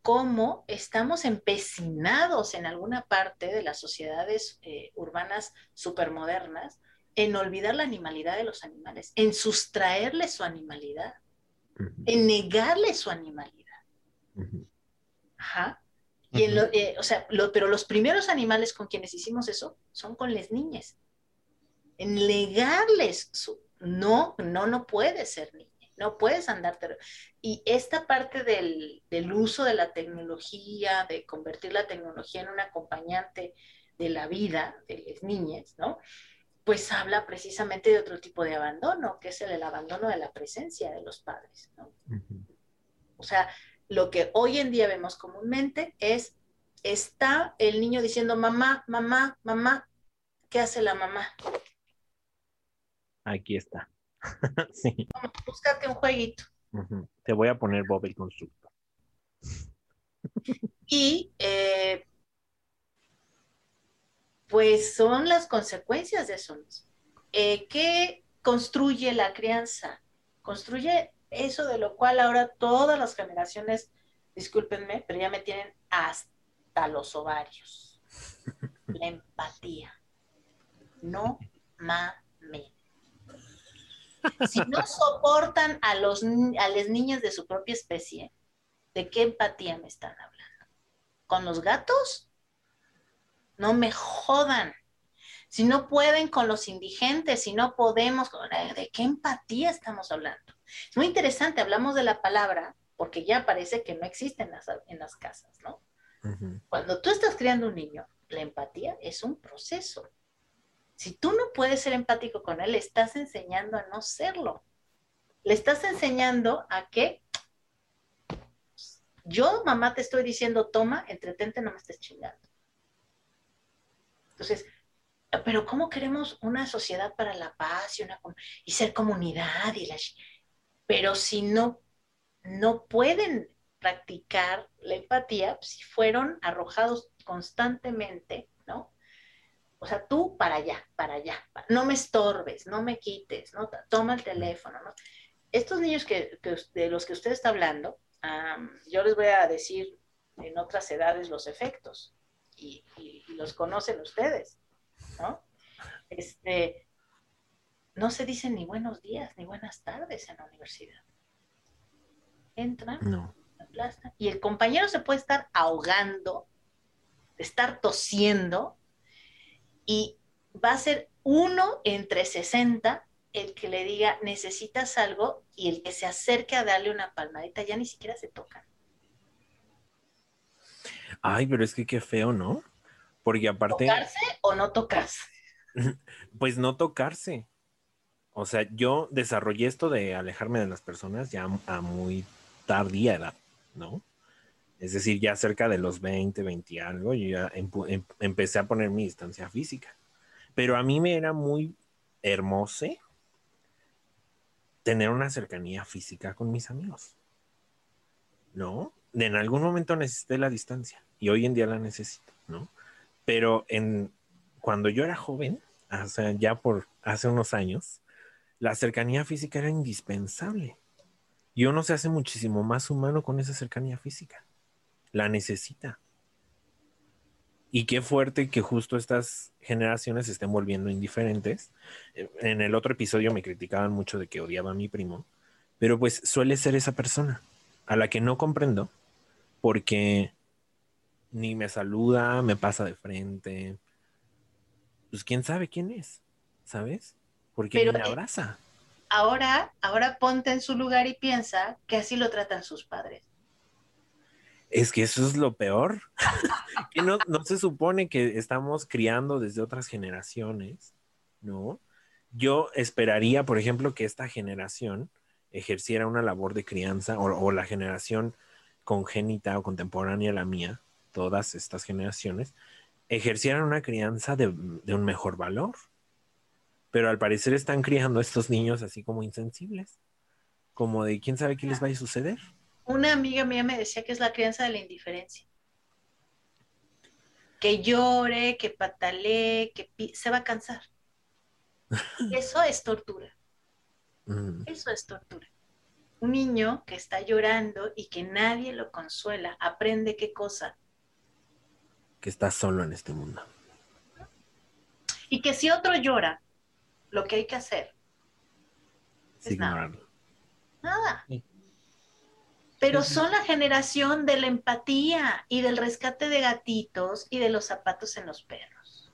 cómo estamos empecinados en alguna parte de las sociedades eh, urbanas supermodernas en olvidar la animalidad de los animales, en sustraerle su animalidad, uh -huh. en negarle su animalidad. Uh -huh. Ajá. Y en lo, eh, o sea, lo, pero los primeros animales con quienes hicimos eso son con las niñas. En negarles su, no, no, no puede ser niña no puedes andarte. Y esta parte del, del, uso de la tecnología, de convertir la tecnología en un acompañante de la vida de las niñas, ¿no? Pues habla precisamente de otro tipo de abandono, que es el, el abandono de la presencia de los padres, ¿no? Uh -huh. O sea, lo que hoy en día vemos comúnmente es, está el niño diciendo, mamá, mamá, mamá, ¿qué hace la mamá? Aquí está. *laughs* sí. Búscate un jueguito. Uh -huh. Te voy a poner Bob el constructor. *laughs* y eh, pues son las consecuencias de eso mismo. Eh, ¿Qué construye la crianza? Construye Eso de lo cual ahora todas las generaciones, discúlpenme, pero ya me tienen hasta los ovarios. *laughs* La empatía. No mames. Si no soportan a, los, a las niñas de su propia especie, ¿de qué empatía me están hablando? ¿Con los gatos? No me jodan. Si no pueden con los indigentes, si no podemos, con- ¿de qué empatía estamos hablando? Es muy interesante, hablamos de la palabra, porque ya parece que no existe en las, en las casas, ¿no? Cuando tú estás criando un niño, la empatía es un proceso. Si tú no puedes ser empático con él, le estás enseñando a no serlo. Le estás enseñando a que yo, mamá, te estoy diciendo, toma, entretente, no me estés chingando. Entonces, pero ¿cómo queremos una sociedad para la paz y, una, y ser comunidad? Y la, pero si no, no pueden practicar la empatía, si fueron arrojados constantemente, ¿no? O sea, tú para allá, para allá, no me estorbes, no me quites, Toma el teléfono, ¿no? Estos niños que, de los que usted está hablando, yo les voy a decir en otras edades los efectos y, y- y los conocen ustedes, ¿no? Este, no se dicen ni buenos días ni buenas tardes en la universidad. Entran, No. aplastan, y el compañero se puede estar ahogando, estar tosiendo, y va a ser uno entre 60 el que le diga necesitas algo y el que se acerque a darle una palmadita ya ni siquiera se tocan. Ay, pero es que qué feo, ¿no? Porque aparte, ¿Tocarse o no tocarse? *laughs* pues no tocarse. O sea, yo desarrollé esto de alejarme de las personas ya a muy tardía edad, ¿no? Es decir, ya cerca de los 20, 20 y algo, yo ya em- empecé a poner mi distancia física. Pero a mí me era muy hermoso tener una cercanía física con mis amigos. ¿No? En algún momento necesité la distancia y hoy en día la necesito, ¿no? Pero en, cuando yo era joven, o sea, ya por hace unos años, la cercanía física era indispensable. Y uno se hace muchísimo más humano con esa cercanía física. La necesita. Y qué fuerte que justo estas generaciones se estén volviendo indiferentes. Eh, En el otro episodio me criticaban mucho de que odiaba a mi primo, pero pues suele ser esa persona a la que no comprendo porque ni me saluda, me pasa de frente. Pues quién sabe quién es, ¿sabes? Porque Pero, me eh, abraza. Ahora, ahora ponte en su lugar y piensa que así lo tratan sus padres. Es que eso es lo peor. *laughs* que no, no se supone que estamos criando desde otras generaciones, ¿no? Yo esperaría, por ejemplo, que esta generación ejerciera una labor de crianza o, o la generación congénita o contemporánea a la mía, todas estas generaciones, ejercieran una crianza de, de un mejor valor. Pero al parecer están criando a estos niños así como insensibles, como de quién sabe qué les vaya a suceder. Una amiga mía me decía que es la crianza de la indiferencia. Que llore, que patalee, que pi- se va a cansar. *laughs* Eso es tortura. Mm. Eso es tortura. Un niño que está llorando y que nadie lo consuela, aprende qué cosa. que está solo en este mundo. Y que si otro llora, lo que hay que hacer, Es Es nada. ignorarlo. nada. Sí. Pero son la generación de la empatía y del rescate de gatitos y de los zapatos en los perros.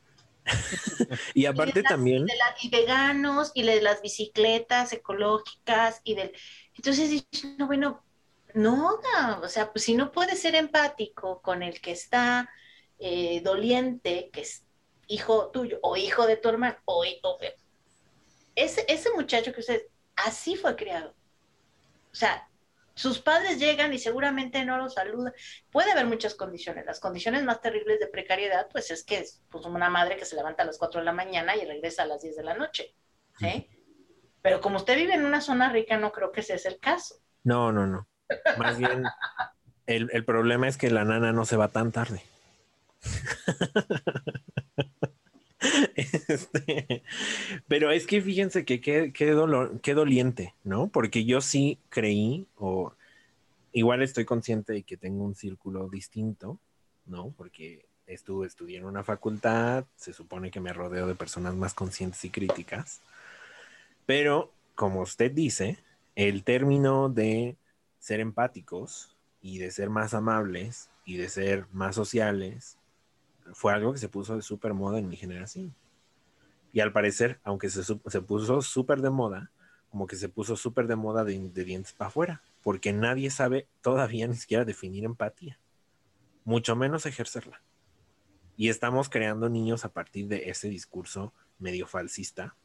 Y *laughs* Y aparte de las- también, de y veganos y de las bicicletas ecológicas y del entonces no bueno no o sea pues si no puedes ser empático con el que está eh, doliente que es hijo tuyo o hijo de tu hermano o, o- ese ese muchacho que usted así fue criado. O sea sus padres llegan y seguramente no lo saludan. Puede haber muchas condiciones. Las condiciones más terribles de precariedad, pues es que es pues, una madre que se levanta a las 4 de la mañana y regresa a las 10 de la noche. ¿sí? Pero como usted vive en una zona rica, no creo que ese es el caso. no, no, no. Más bien, el, el problema es que la nana no se va tan tarde. *laughs* Este, pero es que fíjense que qué, qué dolor, qué doliente, ¿no? Porque yo sí creí, o igual estoy consciente de que tengo un círculo distinto, ¿no? Porque estuve, estudié en una facultad, se supone que me rodeo de personas más conscientes y críticas, pero como usted dice, el término de ser empáticos y de ser más amables y de ser más sociales fue algo que se puso de súper moda en mi generación. Y al parecer, aunque se, se puso súper de moda, como que se puso súper de moda de, de dientes para afuera, porque nadie sabe todavía ni siquiera definir empatía, mucho menos ejercerla. Y estamos creando niños a partir de ese discurso medio falsista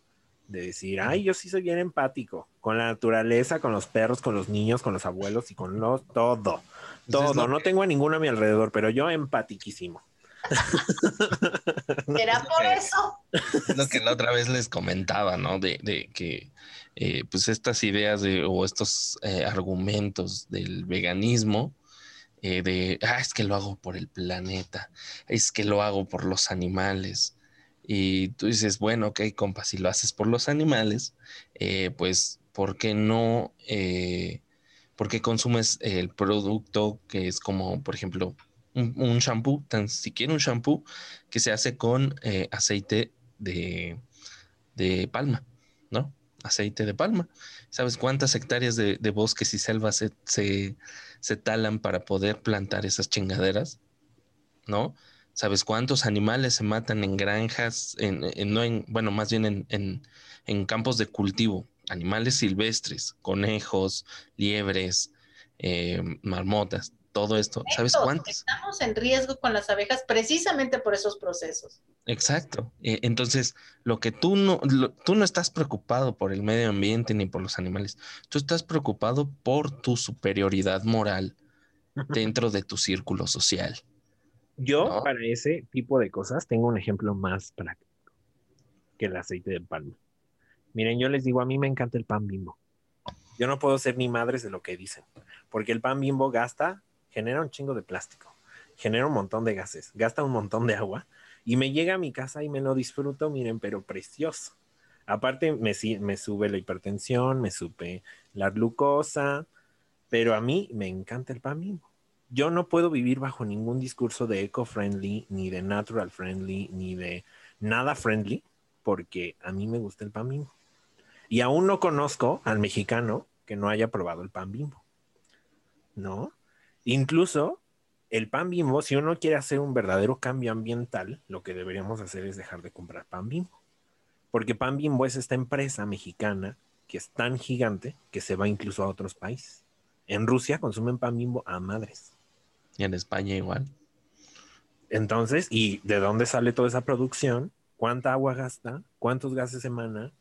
de decir, ay, yo sí soy bien empático con la naturaleza, con los perros, con los niños, con los abuelos y con los todo. Todo. No que- tengo a ninguno a mi alrededor, pero yo empatiquísimo. ¿Será por eso? Es lo que la otra vez les comentaba, ¿no? De, de que eh, pues estas ideas de, o estos eh, argumentos del veganismo, eh, de, ah, es que lo hago por el planeta, es que lo hago por los animales. Y tú dices, bueno, ok, compa, si lo haces por los animales, pues, ¿por qué no? ¿Por qué consumes el producto que es como, por ejemplo, un, shampoo, tan siquiera un shampoo que se hace con eh, aceite de, de palma, ¿no? Aceite de palma. ¿Sabes cuántas hectáreas de, de bosques y selvas se, se, se talan para poder plantar esas chingaderas? ¿No? ¿Sabes cuántos animales se matan en granjas, en, en- no en, bueno, más bien en, en, en campos de cultivo? Animales silvestres, conejos, liebres, eh, marmotas, todo esto. ¿Sabes cuántos? Estamos en riesgo con las abejas precisamente por esos procesos. Exacto. Eh, entonces, lo que tú no, lo- tú no estás preocupado por el medio ambiente ni por los animales, tú estás preocupado por tu superioridad moral dentro de tu círculo social. Yo, ¿No? para ese tipo de cosas, tengo un ejemplo más práctico que el aceite de palma. Miren, yo les digo, a mí me encanta el pan bimbo. Yo no puedo ser ni madres de lo que dicen, porque el pan bimbo gasta, genera un chingo de plástico, genera un montón de gases, gasta un montón de agua y me llega a mi casa y me lo disfruto, miren, pero precioso. Aparte, me, sube la hipertensión, me sube la glucosa, pero a mí me encanta el pan bimbo yo no puedo vivir bajo ningún discurso de eco-friendly, ni de natural friendly, ni de nada friendly, porque a mí me gusta el pan bimbo. Y aún no conozco al mexicano que no haya probado el pan bimbo. ¿No? Incluso el pan bimbo, si uno quiere hacer un verdadero cambio ambiental, lo que deberíamos hacer es dejar de comprar pan bimbo. Porque pan bimbo es esta empresa mexicana que es tan gigante que se va incluso a otros países. En Rusia consumen pan bimbo a madres. Y en España igual. Entonces, ¿y de dónde sale toda esa producción? ¿Cuánta agua gasta? ¿Cuántos gases emana?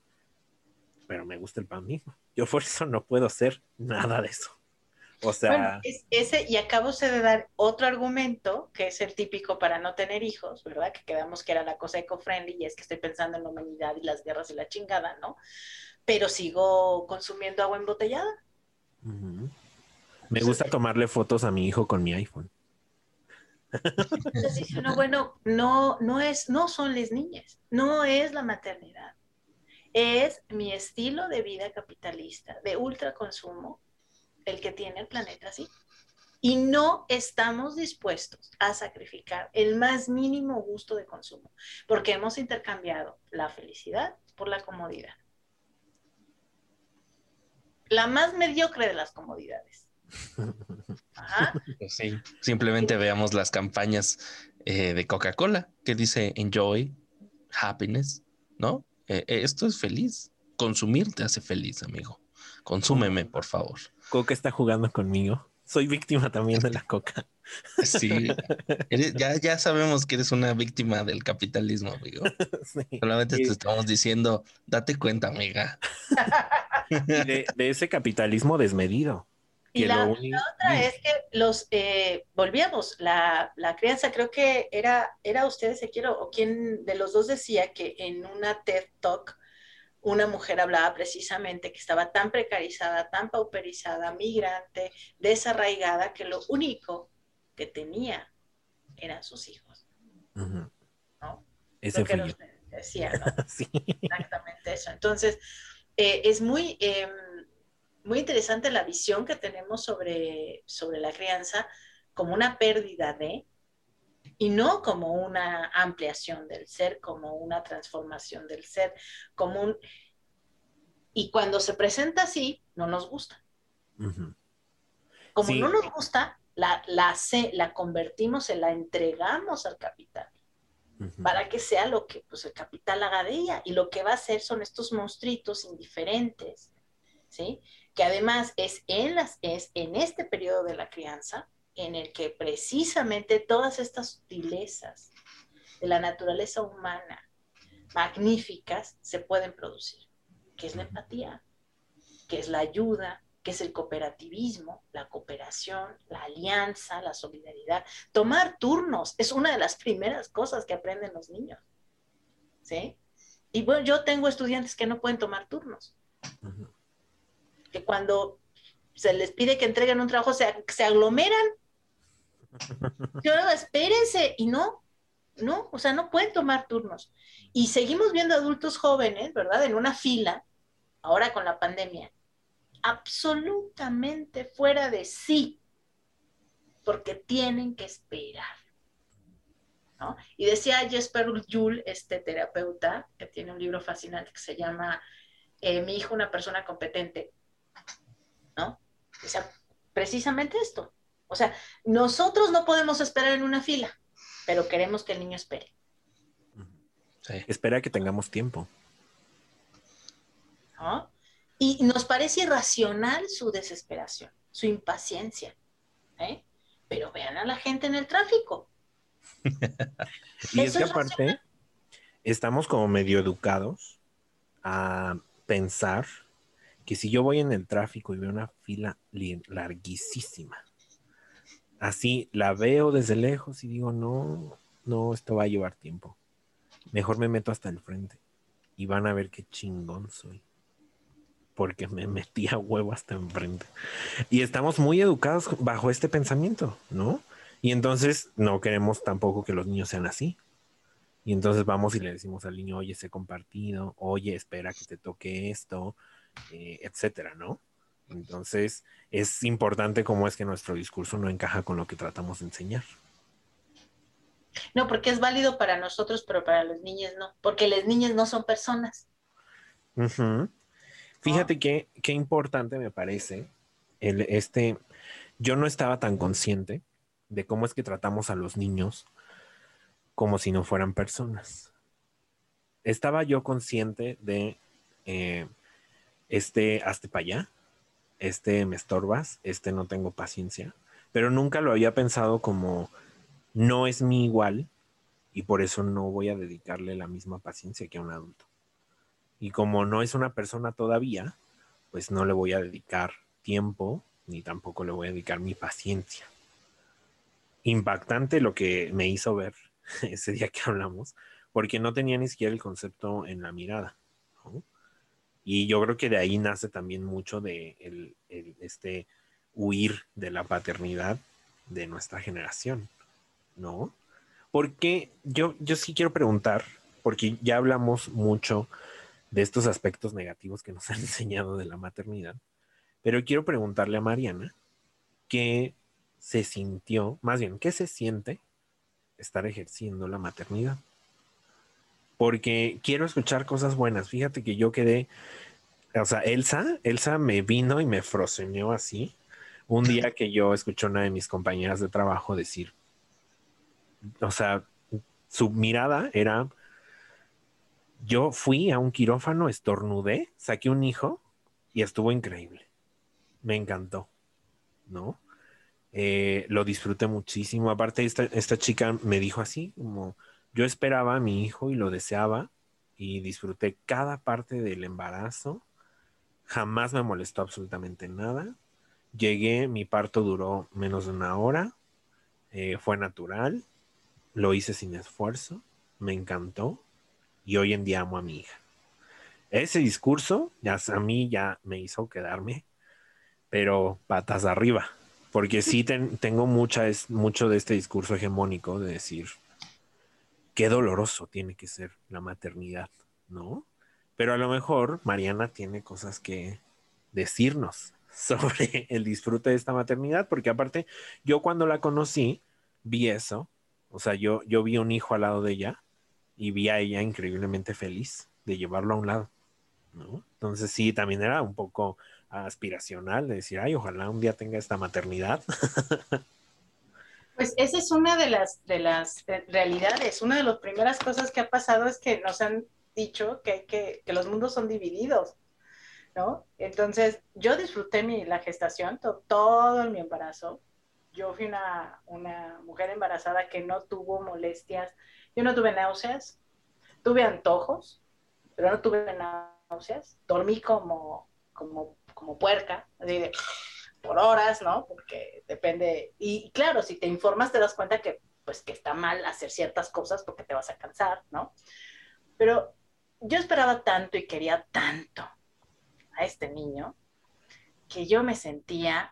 Pero me gusta el pan mismo. Yo por eso no puedo hacer nada de eso. O sea, Bueno, es- ese, y acabo de dar otro argumento, que es el típico para no tener hijos, ¿verdad? Que quedamos que era la cosa eco-friendly, y es que estoy pensando en la humanidad y las guerras y la chingada, ¿no? Pero sigo consumiendo agua embotellada. me gusta tomarle fotos a mi hijo con mi iPhone. Entonces dice uno, bueno, no, no es, no son las niñas, no es la maternidad, es mi estilo de vida capitalista, de ultraconsumo, el que tiene el planeta así. Y no estamos dispuestos a sacrificar el más mínimo gusto de consumo, porque hemos intercambiado la felicidad por la comodidad. La más mediocre de las comodidades. Ajá. Pues sí, simplemente veamos las campañas eh, de Coca-Cola que dice enjoy, happiness, ¿no? Eh, eh, esto es feliz. Consumir te hace feliz, amigo. Consúmeme, por favor. Coca está jugando conmigo. Soy víctima también de la coca. Sí, eres- ya, ya sabemos que eres una víctima del capitalismo, amigo. *laughs* Sí. Solamente Y- te estamos diciendo, date cuenta, amiga. de, de ese capitalismo desmedido. Y la, lo uni- otra es que los, eh, volvíamos, la, la crianza, creo que era, era usted, Ezequiel, o quien de los dos decía que en una TED Talk una mujer hablaba precisamente que estaba tan precarizada, tan pauperizada, migrante, desarraigada, que lo único que tenía eran sus hijos. Ujú. ¿no? Ese Creo que yo. usted, decía, ¿no? *laughs* Sí. Exactamente eso. Entonces, eh, es muy, eh, muy interesante la visión que tenemos sobre, sobre la crianza como una pérdida de, y no como una ampliación del ser, como una transformación del ser, como un... Y cuando se presenta así, no nos gusta. Ujú. Como Sí. no nos gusta, la, la, se- la convertimos, se la entregamos al capital Ujú. para que sea lo que pues, el capital haga de ella. Y lo que va a hacer son estos monstruitos indiferentes, ¿sí? Que además es en, las, es en este periodo de la crianza en el que precisamente todas estas sutilezas de la naturaleza humana magníficas se pueden producir, que es la empatía, que es la ayuda, que es el cooperativismo, la cooperación, la alianza, la solidaridad. Tomar turnos es una de las *laughs* primeras cosas que aprenden los niños. ¿Sí? Y bueno, yo tengo estudiantes que no pueden tomar turnos, que cuando se les pide que entreguen un trabajo se, se aglomeran. Yo espérense, y no, no, o sea, no pueden tomar turnos. Y seguimos viendo adultos jóvenes, ¿verdad? En una fila, ahora con la pandemia, absolutamente fuera de sí, porque tienen que esperar. ¿no? Y decía Jesper Juhl, este terapeuta, que tiene un libro fascinante que se llama eh, Mi hijo, una persona competente, ¿no? O sea, precisamente esto. O sea, nosotros no podemos esperar en una fila, pero queremos que el niño espere. Sí. Espera que tengamos tiempo. ¿no? Y nos parece irracional su desesperación, su impaciencia. ¿eh? Pero vean a la gente en el tráfico. *laughs* Y es que es aparte, estamos como medio educados a pensar que si yo voy en el tráfico y veo una fila larguísima, así la veo desde lejos y digo, no, no, esto va a llevar tiempo. Mejor me meto hasta el frente y van a ver qué chingón soy. Porque me *laughs* metí a huevo hasta enfrente. Y estamos muy educados bajo este pensamiento, ¿no? Y entonces no queremos tampoco que los niños sean así. Y entonces vamos y le decimos al niño, oye, sé compartido, oye, espera que te toque esto, eh, etcétera, ¿no? Entonces es importante cómo es que nuestro discurso no encaja con lo que tratamos de enseñar. No, porque es válido para nosotros, pero para los niños no, porque las niñas no son personas. Fíjate que qué importante me parece el, este. Yo no estaba tan consciente de cómo es que tratamos a los niños como si no fueran personas. Estaba yo consciente de eh, este hazte para allá, este me estorbas, este no tengo paciencia, pero nunca lo había pensado como no es mi igual y por eso no voy a dedicarle la misma paciencia que a un adulto. Y como no es una persona todavía, pues no le voy a dedicar tiempo ni tampoco le voy a dedicar mi paciencia. Impactante lo que me hizo ver *laughs* ese día que hablamos, porque no tenía ni siquiera el concepto en la mirada. Y yo creo que de ahí nace también mucho de el, este huir de la paternidad de nuestra generación, ¿no? Porque yo, yo sí quiero preguntar, porque ya hablamos mucho de estos aspectos negativos que nos *laughs* han enseñado de la maternidad, pero quiero preguntarle a Mariana qué se sintió, más bien, qué se siente estar ejerciendo la maternidad. Porque quiero escuchar cosas buenas. Fíjate que yo quedé, o sea, Elsa, Elsa me vino y me froceñó así. Un día que yo escuché a una de mis compañeras de trabajo decir, o sea, su mirada era, yo fui a un quirófano, estornudé, saqué un hijo y estuvo increíble. Me encantó, ¿no? Eh, lo disfruté muchísimo. Aparte, esta, esta chica me dijo así, como yo esperaba a mi hijo y lo deseaba y disfruté cada parte del embarazo. Jamás me molestó absolutamente nada. Llegué, mi parto duró menos de una hora, eh, fue natural, lo hice sin esfuerzo, me encantó y hoy en día amo a mi hija. Ese discurso ya a mí ya me hizo quedarme, pero patas arriba, porque sí ten, tengo mucha, mucho de este discurso hegemónico de decir, qué doloroso tiene que ser la maternidad, ¿no? Pero a lo mejor Mariana tiene cosas que decirnos *laughs* sobre el disfrute de esta maternidad, porque aparte yo cuando la conocí vi eso, o sea, yo, yo vi un hijo al lado de ella y vi a ella increíblemente feliz de llevarlo a un lado, ¿no? Entonces sí, también era un poco aspiracional de decir, ay, ojalá un día tenga esta maternidad. *laughs* Pues esa es una de las, de las realidades. Una de las primeras cosas que ha pasado es que nos han dicho que, los mundos son divididos, ¿no? Entonces, yo disfruté mi, la gestación, to- todo mi embarazo. Yo fui una, una mujer embarazada que no tuvo molestias. Yo no tuve náuseas, tuve antojos, pero no tuve náuseas. Dormí como, como, como puerca, así de por horas, ¿no? Porque depende. Y claro, si te informas te das cuenta que pues que está mal hacer ciertas cosas porque te vas a cansar, ¿no? Pero yo esperaba tanto y quería tanto a este niño que yo me sentía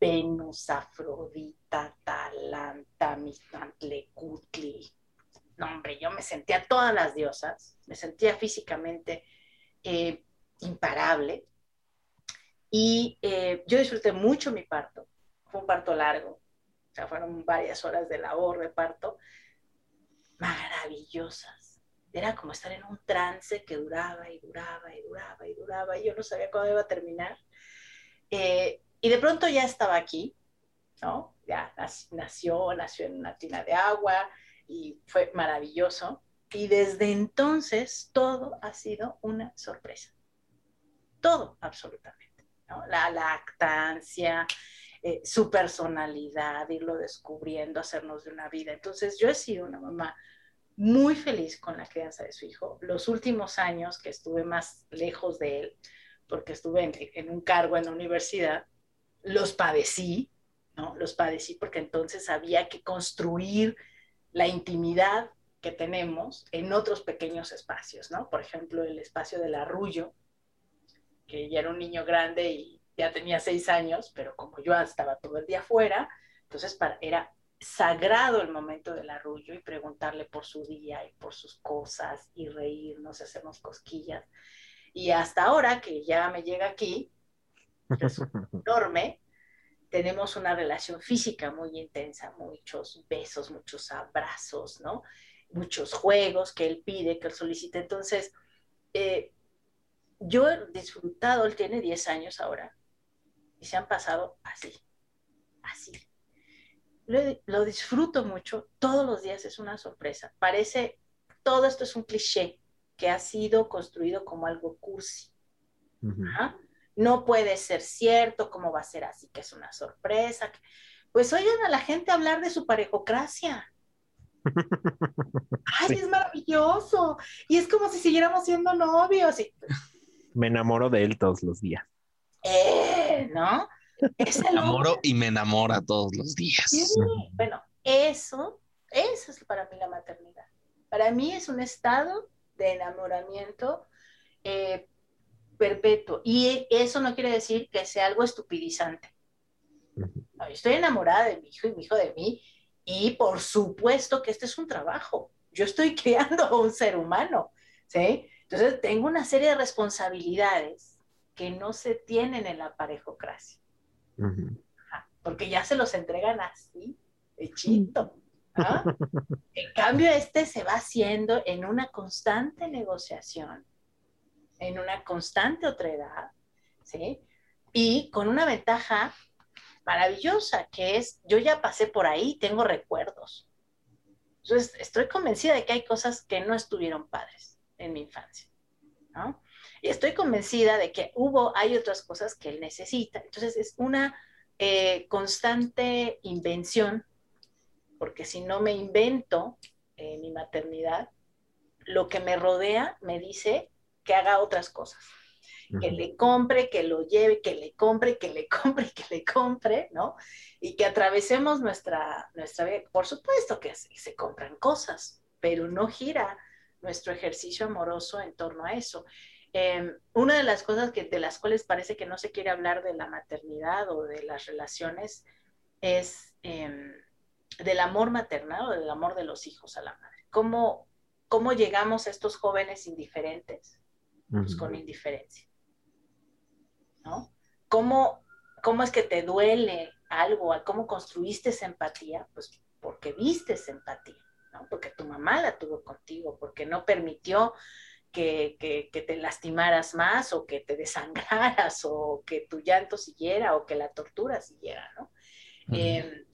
Venus, Afrodita, Talanta, Mistantlecutli. No, hombre, yo me sentía todas las diosas, me sentía físicamente eh, imparable. Y eh, yo disfruté mucho mi parto. Fue un parto largo, o sea, fueron varias horas de labor de parto, maravillosas. Era como estar en un trance que duraba y duraba y duraba y duraba, y yo no sabía cuándo iba a terminar. Eh, y de pronto ya estaba aquí, ¿no? Ya nac- nació, nació en una tina de agua y fue maravilloso. Y desde entonces todo ha sido una sorpresa. Todo, absolutamente. La lactancia, eh, su personalidad, irlo descubriendo, hacernos de una vida. Entonces yo he sido una mamá muy feliz con la crianza de su hijo. Los últimos años que estuve más lejos de él, porque estuve en, en un cargo en la universidad, los padecí, ¿no? Los padecí porque entonces había que construir la intimidad que tenemos en otros pequeños espacios, ¿no? Por ejemplo, el espacio del arrullo, que ya era un niño grande y ya tenía seis años, pero como yo estaba todo el día afuera, entonces para, era sagrado el momento del arrullo y preguntarle por su día y por sus cosas y reírnos, hacernos cosquillas. Y hasta ahora que ya me llega aquí, que es *laughs* enorme, tenemos una relación física muy intensa, muchos besos, muchos abrazos, ¿no? Muchos juegos que él pide, que él solicita. Entonces, eh, yo he disfrutado, él tiene 10 años ahora, y se han pasado así, así. Lo, lo, disfruto mucho, todos los días es una sorpresa. Parece, todo esto es un cliché que ha sido construido como algo cursi. Uh -huh. No puede ser cierto, ¿cómo va a ser así? Que es una sorpresa. Pues oigan a la gente hablar de su parejocracia. *laughs* Ay, es maravilloso. Y es como si siguiéramos siendo novios. Y... Me enamoro de él todos los días. Eh, ¿no? Es me enamoro y me enamora todos los días. Sí. Bueno, eso, eso es para mí la maternidad. Para mí es un estado de enamoramiento eh, perpetuo. Y eso no quiere decir que sea algo estupidizante. No, estoy enamorada de mi hijo y mi hijo de mí. Y por supuesto que este es un trabajo. Yo estoy *laughs* creando a un ser humano. ¿sí? Entonces tengo una serie de responsabilidades que no se tienen en la parejocracia. Uh -huh. Porque ya se los entregan así, hechito. ¿ah? En cambio, este se va haciendo en una constante negociación, en una constante otredad, ¿sí? Y con una ventaja maravillosa, que es, yo ya pasé por ahí, tengo recuerdos. Entonces, estoy convencida de que hay cosas que no estuvieron padres en mi infancia, ¿no? Y estoy convencida de que hubo, hay otras cosas que él necesita. Entonces, es una eh, constante invención, porque si no me invento eh, mi maternidad, lo que me rodea me dice que haga otras cosas. Uh -huh. Que le compre, que lo lleve, que le compre, que le *laughs* compre, que le compre, ¿no? Y que atravesemos nuestra, nuestra vida. Por supuesto que se, se compran cosas, pero no gira nuestro ejercicio amoroso en torno a eso. Eh, una de las cosas que, de las cuales parece que no se quiere hablar de la maternidad o de las relaciones es eh, del amor maternal o del amor de los hijos a la madre. ¿Cómo, cómo llegamos a estos jóvenes indiferentes? Pues con indiferencia. ¿No? ¿Cómo, ¿Cómo es que te duele algo? ¿Cómo construiste esa empatía? Pues porque viste esa empatía, ¿no? Porque tu mamá la tuvo contigo, porque no permitió que, que- que te lastimaras más o que te desangraras o que tu llanto siguiera o que la tortura siguiera, ¿no? Eh,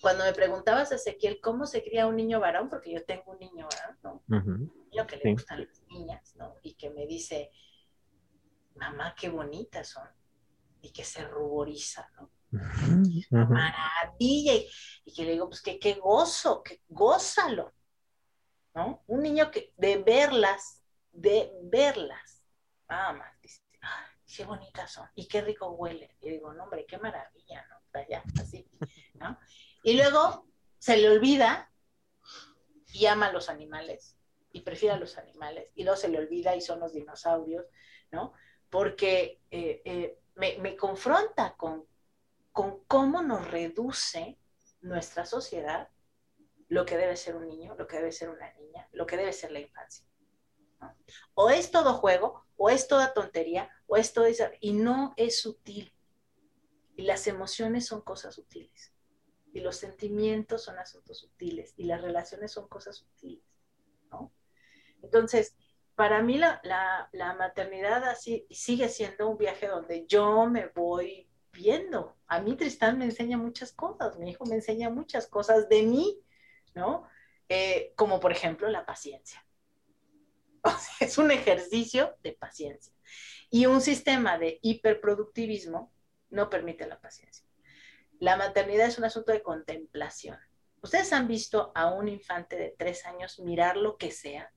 cuando me preguntabas, Ezequiel, ¿cómo se cría un niño varón? Porque yo tengo un niño varón, ¿no? Un niño que le Sí. gustan las niñas, ¿no? Y que me dice, mamá, qué bonitas son. Y que se ruboriza, ¿no? Maravilla. Y, y que le digo, pues que qué gozo, que gózalo, ¿no? Un niño que de verlas, de verlas, nada más, dice, "Ay, qué bonitas son y qué rico huele. Y digo, no, hombre, qué maravilla, ¿no? Allá, así, ¿no? Y luego se le olvida y ama a los animales y prefiere a los animales y luego se le olvida y son los dinosaurios, ¿no? Porque eh, eh, me, me confronta con, con cómo nos reduce nuestra sociedad lo que debe ser un niño, lo que debe ser una niña, lo que debe ser la infancia. O es todo juego, o es toda tontería, o es todo y no es sutil. Y las emociones son cosas sutiles. Y los sentimientos son asuntos sutiles. Y las relaciones son cosas sutiles. ¿no? Entonces, para mí la, la, la maternidad así sigue siendo un viaje donde yo me voy viendo. A mí Tristán me enseña muchas cosas, mi hijo me enseña muchas cosas de mí, ¿no? Eh, como por ejemplo la paciencia. *laughs* O sea, es un ejercicio de paciencia. Y un sistema de hiperproductivismo no permite la paciencia. La maternidad es un asunto de contemplación. ¿Ustedes han visto a un infante de tres años mirar lo que sea?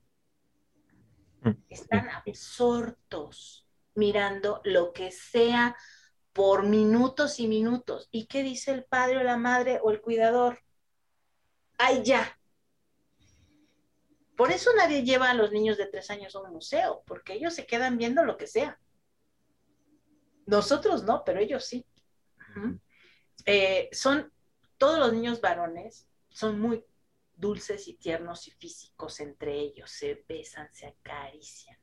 Están absortos mirando lo que sea por minutos y minutos. ¿Y qué dice el padre o la madre o el cuidador? ¡Ay, ya! Por eso nadie lleva a los niños de tres años a un museo, porque ellos se quedan viendo lo que sea. Nosotros no, pero ellos sí. Eh, son, todos los niños varones son muy dulces y tiernos y físicos entre ellos, se besan, se acarician.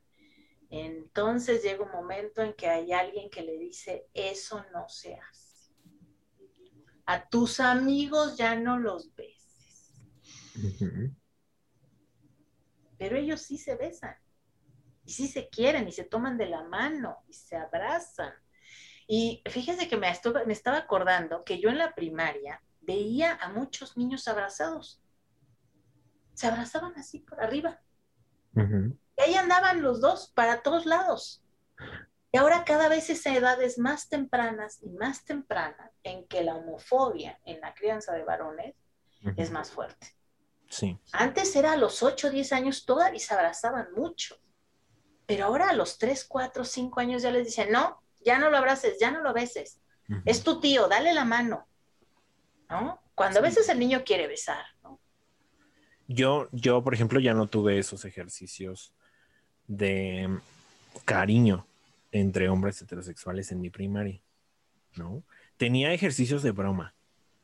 Entonces llega un momento en que hay alguien que le dice, eso no se hace. A tus amigos ya no los beses, pero ellos sí se besan, y sí se quieren, y se toman de la mano, y se abrazan. Y fíjese que me, me estaba acordando que yo en la primaria veía a muchos niños abrazados. Se abrazaban así por arriba. Ujú. Y ahí andaban los dos para todos lados. Y ahora cada vez esa edad es más tempranas y más temprana en que la homofobia en la crianza de varones es más fuerte. Sí. Antes era a los 8 o 10 años todavía se abrazaban mucho. Pero ahora a los 3, 4, 5 años ya les dicen, no, ya no lo abraces, ya no lo beses. Es tu tío, dale la mano. ¿No? Cuando a veces el niño quiere besar, ¿no? Yo, yo, por ejemplo, ya no tuve esos ejercicios de cariño entre hombres heterosexuales en mi primaria, ¿no? Tenía ejercicios de broma,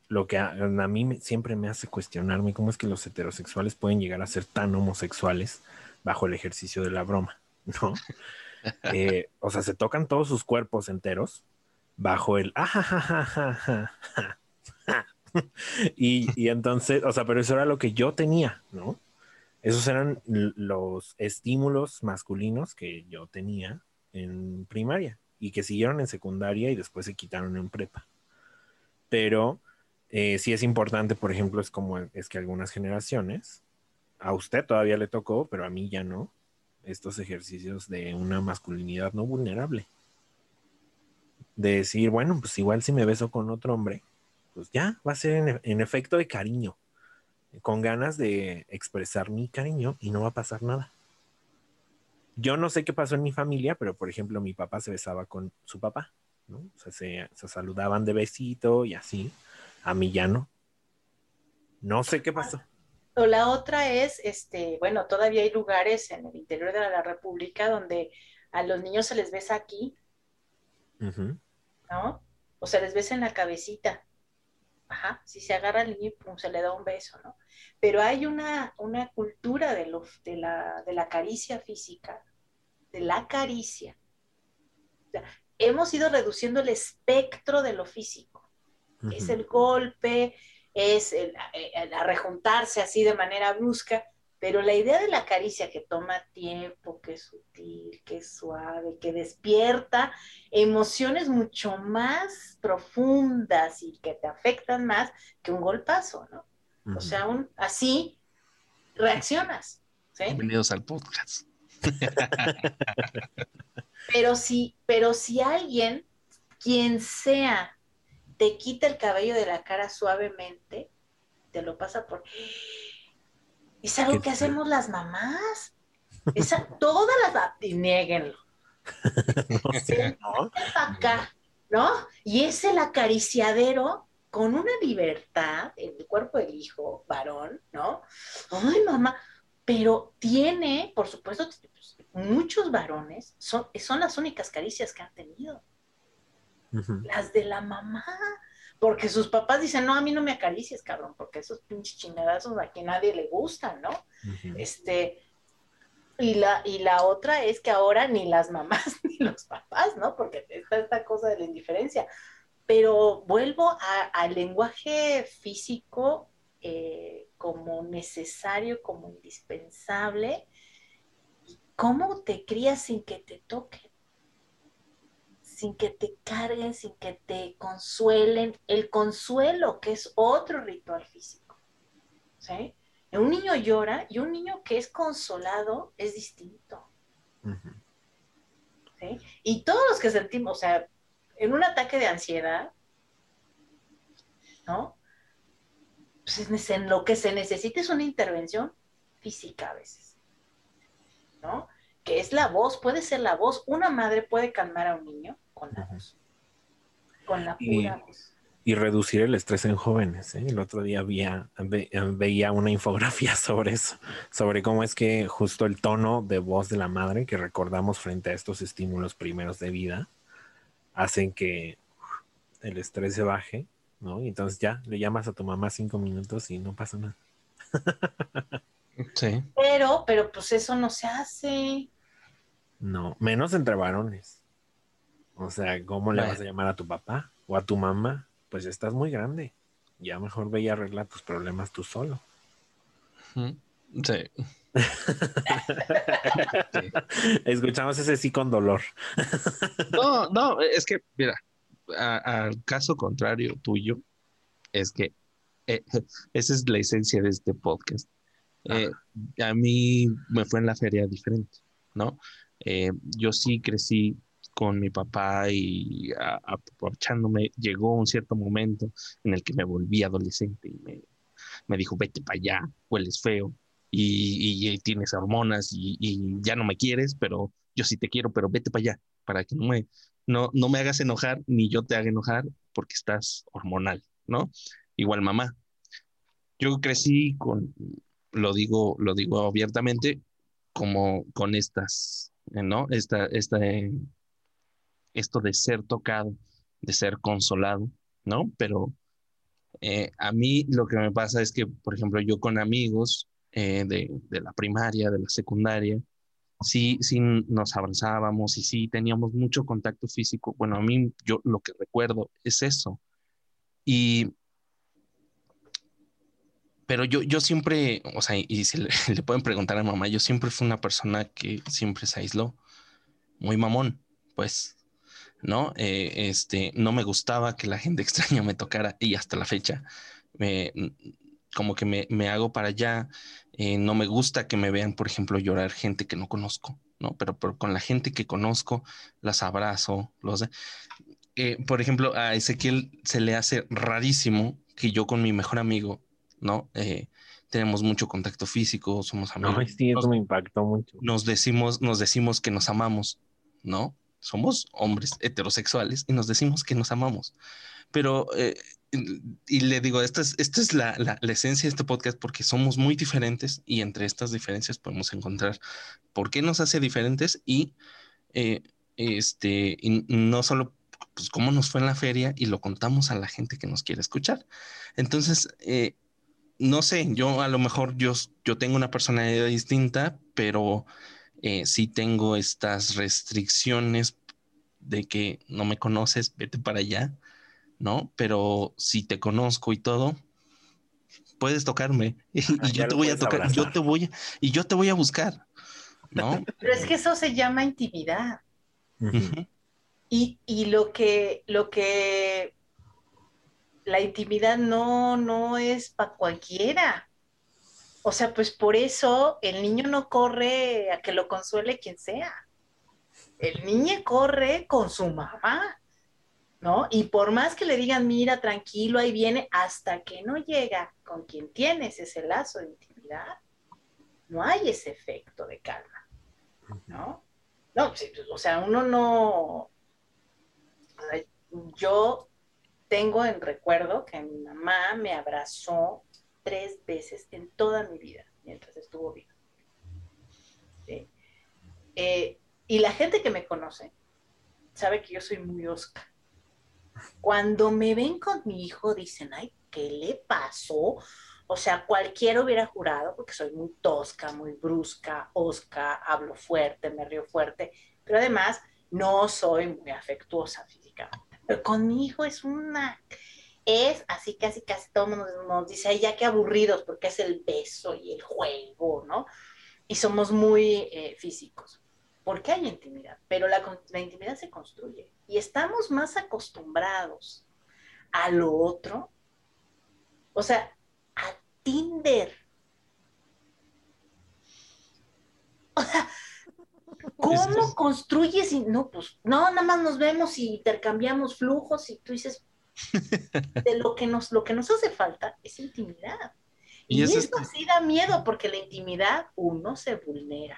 lo que a, mí siempre me hace cuestionarme cómo es que los heterosexuales pueden llegar a ser tan homosexuales bajo el ejercicio de la broma, *laughs* ¿no? Eh, o sea, se tocan todos sus cuerpos enteros bajo el "ajajajajaja". *laughs* y, y entonces, o sea, pero eso era lo que yo tenía, ¿no? Esos eran los estímulos masculinos que yo tenía en primaria y que siguieron en secundaria y después se quitaron en prepa. Pero eh, sí es importante, por ejemplo, es como es que algunas generaciones, a usted todavía le tocó, pero a mí ya no, estos ejercicios de una masculinidad no vulnerable. De decir, bueno, pues igual si me beso con otro hombre, pues ya va a ser en, en efecto de cariño, con ganas de expresar mi cariño y no va a pasar nada. Yo no sé qué pasó en mi familia, pero por ejemplo mi papá se besaba con su papá, ¿no? O sea, se, se saludaban de besito y así. A mí ya no. No sé qué pasó. O la otra es, este, bueno, todavía hay lugares en el interior de la República donde a los niños se les besa aquí. ¿no? O se les besa en la cabecita. Ajá, si se agarra al niño y pum, se le da un beso, ¿no? Pero hay una, una cultura de, lo, de, la, de la caricia física, de la caricia. O sea, hemos ido reduciendo el espectro de lo físico. Es el golpe, es el, el arrejuntarse así de manera brusca, pero la idea de la caricia que toma tiempo, que es sutil, que es suave, que despierta emociones mucho más profundas y que te afectan más que un golpazo, ¿no? O sea, un, así reaccionas, ¿sí? Bienvenidos al podcast. Pero si, pero si alguien, quien sea, te quita el cabello de la cara suavemente, te lo pasa por... Es algo que hacemos las mamás. Esa, *laughs* todas las... Y niéguenlo. *laughs* No sé, ¿no? acá, ¿no? Y es el acariciadero con una libertad en el cuerpo del hijo, varón, ¿no? Ay, mamá, pero tiene, por supuesto, muchos varones, son, son las únicas caricias que han tenido, las de la mamá, porque sus papás dicen, no, a mí no me acaricies, cabrón, porque esos pinches chingadazos a quien nadie le gustan, ¿no? Este, y la, y la otra es que ahora ni las mamás *laughs* ni los papás, ¿no? Porque está esta cosa de la indiferencia. Pero vuelvo al lenguaje físico eh, como necesario, como indispensable. ¿Y ¿Cómo te crías sin que te toquen? Sin que te carguen, sin que te consuelen. El consuelo, que es otro ritual físico. ¿Sí? Un niño llora y un niño que es consolado es distinto. ¿sí? Y todos los que sentimos, o sea, en un ataque de ansiedad, ¿no? Pues es- en lo que se necesita es una intervención física a veces, ¿no? Que es la voz, puede ser la voz. Una madre puede calmar a un niño con la Ujú. voz, con la Y- pura voz. Y reducir el estrés en jóvenes. ¿eh? El otro día había, ve- veía una infografía *laughs* sobre eso, sobre cómo es que justo el tono de voz de la madre que recordamos frente a estos estímulos primeros de vida hacen que el estrés se baje, ¿no? Y entonces ya le llamas a tu mamá cinco minutos y no pasa nada. Sí. Pero, pero pues eso no se hace. No, menos entre varones. O sea, ¿cómo le vas a llamar a tu papá o a tu mamá? Pues ya estás muy grande. Ya mejor ve y arregla tus problemas tú solo. Sí. *laughs* Escuchamos ese sí con dolor. *laughs* No, no, es que, mira, al caso contrario tuyo, es que eh, *laughs* esa es la esencia de este podcast. Eh, a mí me fue en la feria diferente, ¿no? Eh, yo sí crecí con mi papá y a- aprovechándome, llegó un cierto momento en el que me volví adolescente y me, me dijo, vete para allá, hueles feo y, y- y tienes hormonas y, y ya no me quieres, pero yo sí te quiero, pero vete para allá, para que no me, no, no me hagas enojar ni yo te haga enojar porque estás hormonal, ¿no? Igual mamá. Yo crecí con, lo digo, lo digo abiertamente, como con estas, ¿no? Esta, esta, eh, esto de ser tocado, de ser consolado, ¿no? Pero eh, a mí lo que me pasa es que, por ejemplo, yo con amigos eh, de, la primaria, de la secundaria, sí, sí nos abrazábamos y sí teníamos mucho contacto físico. Bueno, a mí yo lo que recuerdo es eso. Y, pero yo, yo siempre, o sea, y si le, *laughs* le pueden preguntar a mamá, yo siempre fui una persona que siempre se aisló, muy mamón, pues, ¿no? Eh, este, no me gustaba que la gente *laughs* extraña me tocara y hasta la fecha, me, como que me, me hago para allá, eh, no me gusta que me vean, por ejemplo, llorar gente que no conozco, ¿no? Pero, pero con la gente que conozco, las abrazo, los... Eh, por ejemplo, a Ezequiel se le hace rarísimo que yo con mi mejor amigo, ¿no? Eh, tenemos mucho contacto físico, somos amigos. Ay, sí, nos, eso me impactó mucho. nos decimos, nos decimos que nos amamos, ¿no? Somos hombres heterosexuales y nos decimos que nos amamos. Pero, eh, y le digo, esta es, esta es la, la, la, esencia de este podcast porque somos muy diferentes y entre estas diferencias podemos encontrar por qué nos hace diferentes y, eh, este, y no solo pues, cómo nos fue en la feria y lo contamos a la gente que nos quiere escuchar. Entonces, eh, no sé, yo a lo mejor yo, yo tengo una personalidad distinta, pero eh, sí tengo estas restricciones de que no me conoces, vete para allá, ¿no? Pero si te conozco y todo, puedes tocarme *laughs* y, yo te voy a tocar, abrazar. yo te voy a- y yo te voy a buscar, ¿no? *laughs* Pero es que eso se llama intimidad. Y, y lo que, lo que la intimidad no, no es para cualquiera. O sea, pues por eso el niño no corre a que lo consuele quien sea. El niño corre con su mamá, ¿no? Y por más que le digan, mira, tranquilo, ahí viene, hasta que no llega con quien tienes ese lazo de intimidad, no hay ese efecto de calma, ¿no? No, pues, o sea, uno no, Yo tengo en recuerdo que mi mamá me abrazó tres veces en toda mi vida mientras estuvo viva. ¿Sí? Eh, y la gente que me conoce sabe que yo soy muy osca. Cuando me ven con mi hijo dicen, ay, ¿qué le pasó? O sea, cualquiera hubiera jurado, porque soy muy tosca, muy brusca, osca, hablo fuerte, me río fuerte, pero además no soy muy afectuosa físicamente. Pero con mi hijo es una, es así casi casi todo el mundo nos dice, ay, ya qué aburridos, porque es el beso y el juego, ¿no? Y somos muy eh, físicos. Porque hay intimidad, pero la, la intimidad se construye y estamos más acostumbrados a lo otro, o sea, a Tinder. *laughs* O sea, ¿Cómo Es- es- construyes? Y, no, pues, no, nada más nos vemos y intercambiamos flujos y tú dices, *laughs* de lo que nos, lo que nos hace falta es intimidad. Y Y, es eso este- sí da miedo porque la intimidad uno se vulnera.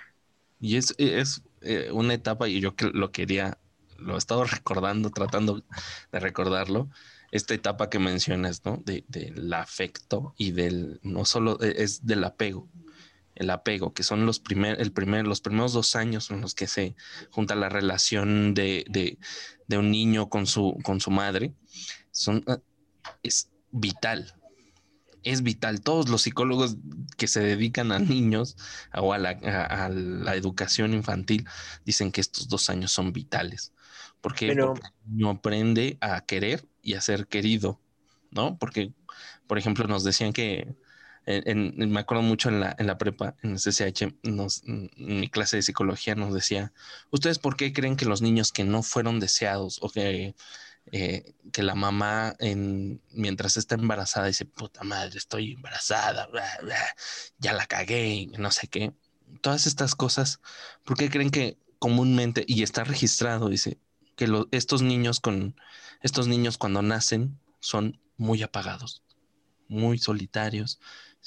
Y es, es eh, una etapa, y yo que lo quería, lo he estado *laughs* recordando, tratando de recordarlo, esta etapa que mencionas, ¿no? De, del afecto y del, no solo, eh, es del apego, el apego, que son los, primer, el primer, los primeros dos años en los que se junta la relación de, de, de un niño con su, con su madre, son, eh, es vital. Es vital. Todos los psicólogos que se dedican a niños o a la, a- a la educación infantil dicen que estos dos años son vitales. ¿Por qué? Pero- Porque el niño aprende a querer y a ser querido, ¿no? Porque, por ejemplo, nos decían que, en- en- me acuerdo mucho en la, en la prepa, en el CCH, nos, en mi clase de psicología nos decía, ¿ustedes por qué creen que los niños que no fueron deseados o que, eh, que la mamá en, mientras está embarazada dice, puta madre, estoy embarazada, ya la cagué, no sé qué? Todas estas cosas, ¿por qué creen que comúnmente, y está registrado, dice, que estos niños con estos niños cuando nacen son muy apagados, muy solitarios,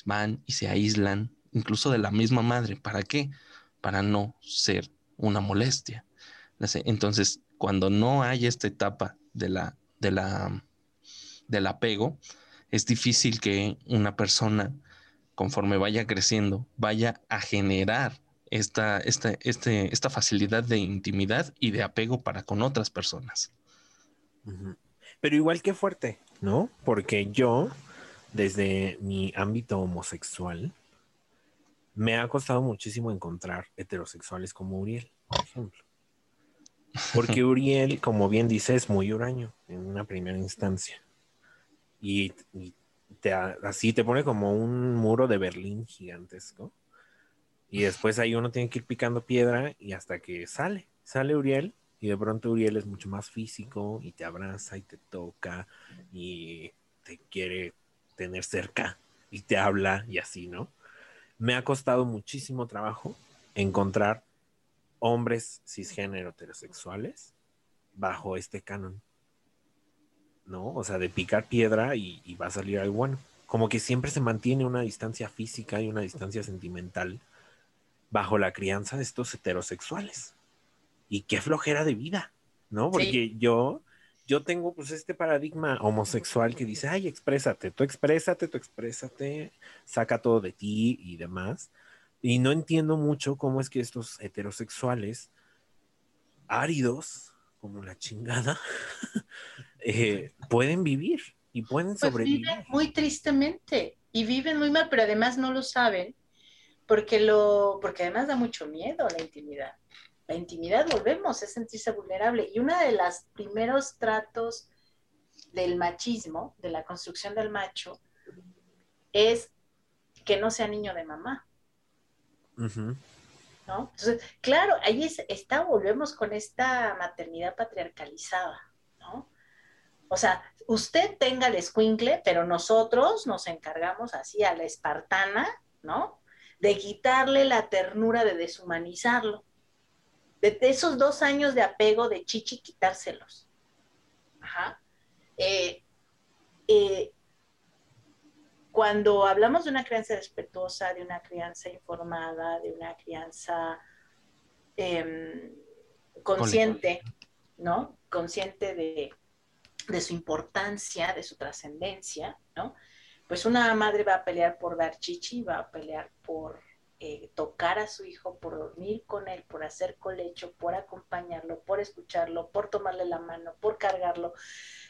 van y se aíslan, incluso de la misma madre. ¿Para qué? Para no ser una molestia. Entonces, cuando no hay esta etapa de la, de la, del apego, es difícil que una persona, conforme vaya creciendo, vaya a generar esta, esta, este, esta facilidad de intimidad y de apego para con otras personas. Pero igual que fuerte, ¿no? Porque yo, desde mi ámbito homosexual, me ha costado muchísimo encontrar heterosexuales como Uriel, por ejemplo. Porque Uriel, como bien dice, es muy huraño en una primera instancia. Y, y te, así te pone como un muro de Berlín gigantesco. Y después ahí uno tiene que ir picando piedra y hasta que sale, sale Uriel y de pronto Uriel es mucho más físico y te abraza y te toca y te quiere tener cerca y te habla y así, ¿no? Me ha costado muchísimo trabajo encontrar hombres cisgénero heterosexuales bajo este canon, ¿no? O sea, de picar piedra y, y va a salir algo bueno. Como que siempre se mantiene una distancia física y una distancia sentimental bajo la crianza de estos heterosexuales. Y qué flojera de vida, ¿no? Porque yo, yo tengo pues este paradigma homosexual que dice, ay, exprésate, tú exprésate, tú exprésate, saca todo de ti y demás. Y no entiendo mucho cómo es que estos heterosexuales áridos, como la chingada, *laughs* eh, pueden vivir y pueden Pues sobrevivir. viven muy tristemente y viven muy mal, pero además no lo saben porque lo, porque además da mucho miedo la intimidad. La intimidad, volvemos, es sentirse vulnerable. Y uno de los primeros tratos del machismo, de la construcción del macho, es que no sea niño de mamá. ¿No? Entonces, claro, ahí es- está, volvemos con esta maternidad patriarcalizada, ¿no? O sea, usted tenga el escuincle, pero nosotros nos encargamos así a la espartana, ¿no? De quitarle la ternura, de deshumanizarlo. De, de esos dos años de apego de chichi, quitárselos. Ajá. Eh, eh, cuando hablamos de una crianza respetuosa, de una crianza informada, de una crianza em, consciente, ¿no? Consciente de, de su importancia, de su trascendencia, ¿no? Pues una madre va a pelear por dar chichi, va a pelear por eh, tocar a su hijo, por dormir con él, por hacer colecho, por acompañarlo, por escucharlo, por tomarle la mano, por cargarlo,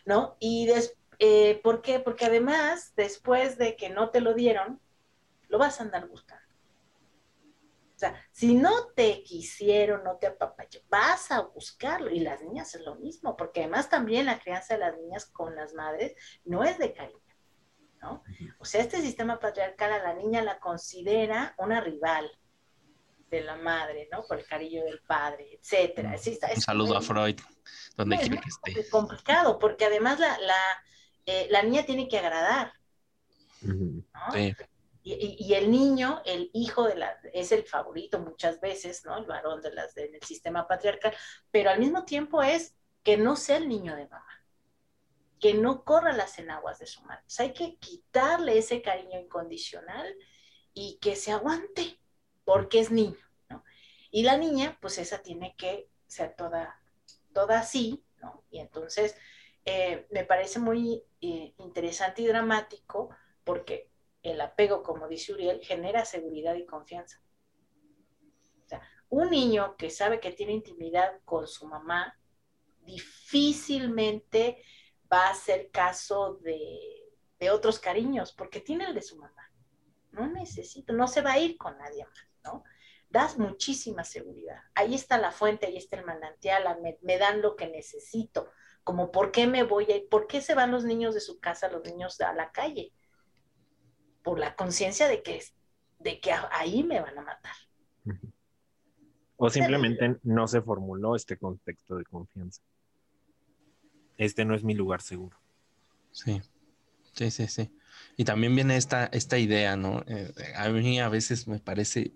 ¿no? Y después eh, ¿Por qué? Porque además, después de que no te lo dieron, lo vas a andar buscando. O sea, si no te quisieron, no te apapachó, vas a buscarlo. Y las niñas es lo mismo, porque además también la crianza de las niñas con las madres no es de cariño. ¿no? O sea, este sistema patriarcal a la niña la considera una rival de la madre, ¿no? Por el cariño del padre, etcétera. Está- Un es saludo a Freud, donde quiera que esté. complicado, porque además la, la, eh, la niña tiene que agradar, Ujú. ¿no? Sí. Y, y- y el niño, el hijo de la, es el favorito muchas veces, ¿no? El varón de las, del sistema patriarcal, pero al mismo tiempo es que no sea el niño de mamá, que no corra las enaguas de su madre. O sea, hay que quitarle ese cariño incondicional y que se aguante, porque es niño, ¿no? Y la niña, pues esa tiene que ser toda, toda así, ¿no? Y entonces eh, me parece muy interesante y dramático porque el apego, como dice Uriel, genera seguridad y confianza. Un niño que sabe que tiene intimidad con su mamá difícilmente va a hacer caso de, de otros cariños porque tiene el de su mamá. No necesito, no se va a ir con nadie más, ¿no? Das muchísima seguridad. Ahí está la fuente, ahí está el manantial, me dan lo que necesito. Como, ¿por qué me voy a ir? ¿Por qué se van los niños de su casa, los niños a la calle? Por la conciencia de que, de que ahí me van a matar. O simplemente no se formuló este contexto de confianza. Este no es mi lugar seguro. Sí, sí, sí, sí. Y también viene esta, esta idea, ¿no? Eh, a mí a veces me parece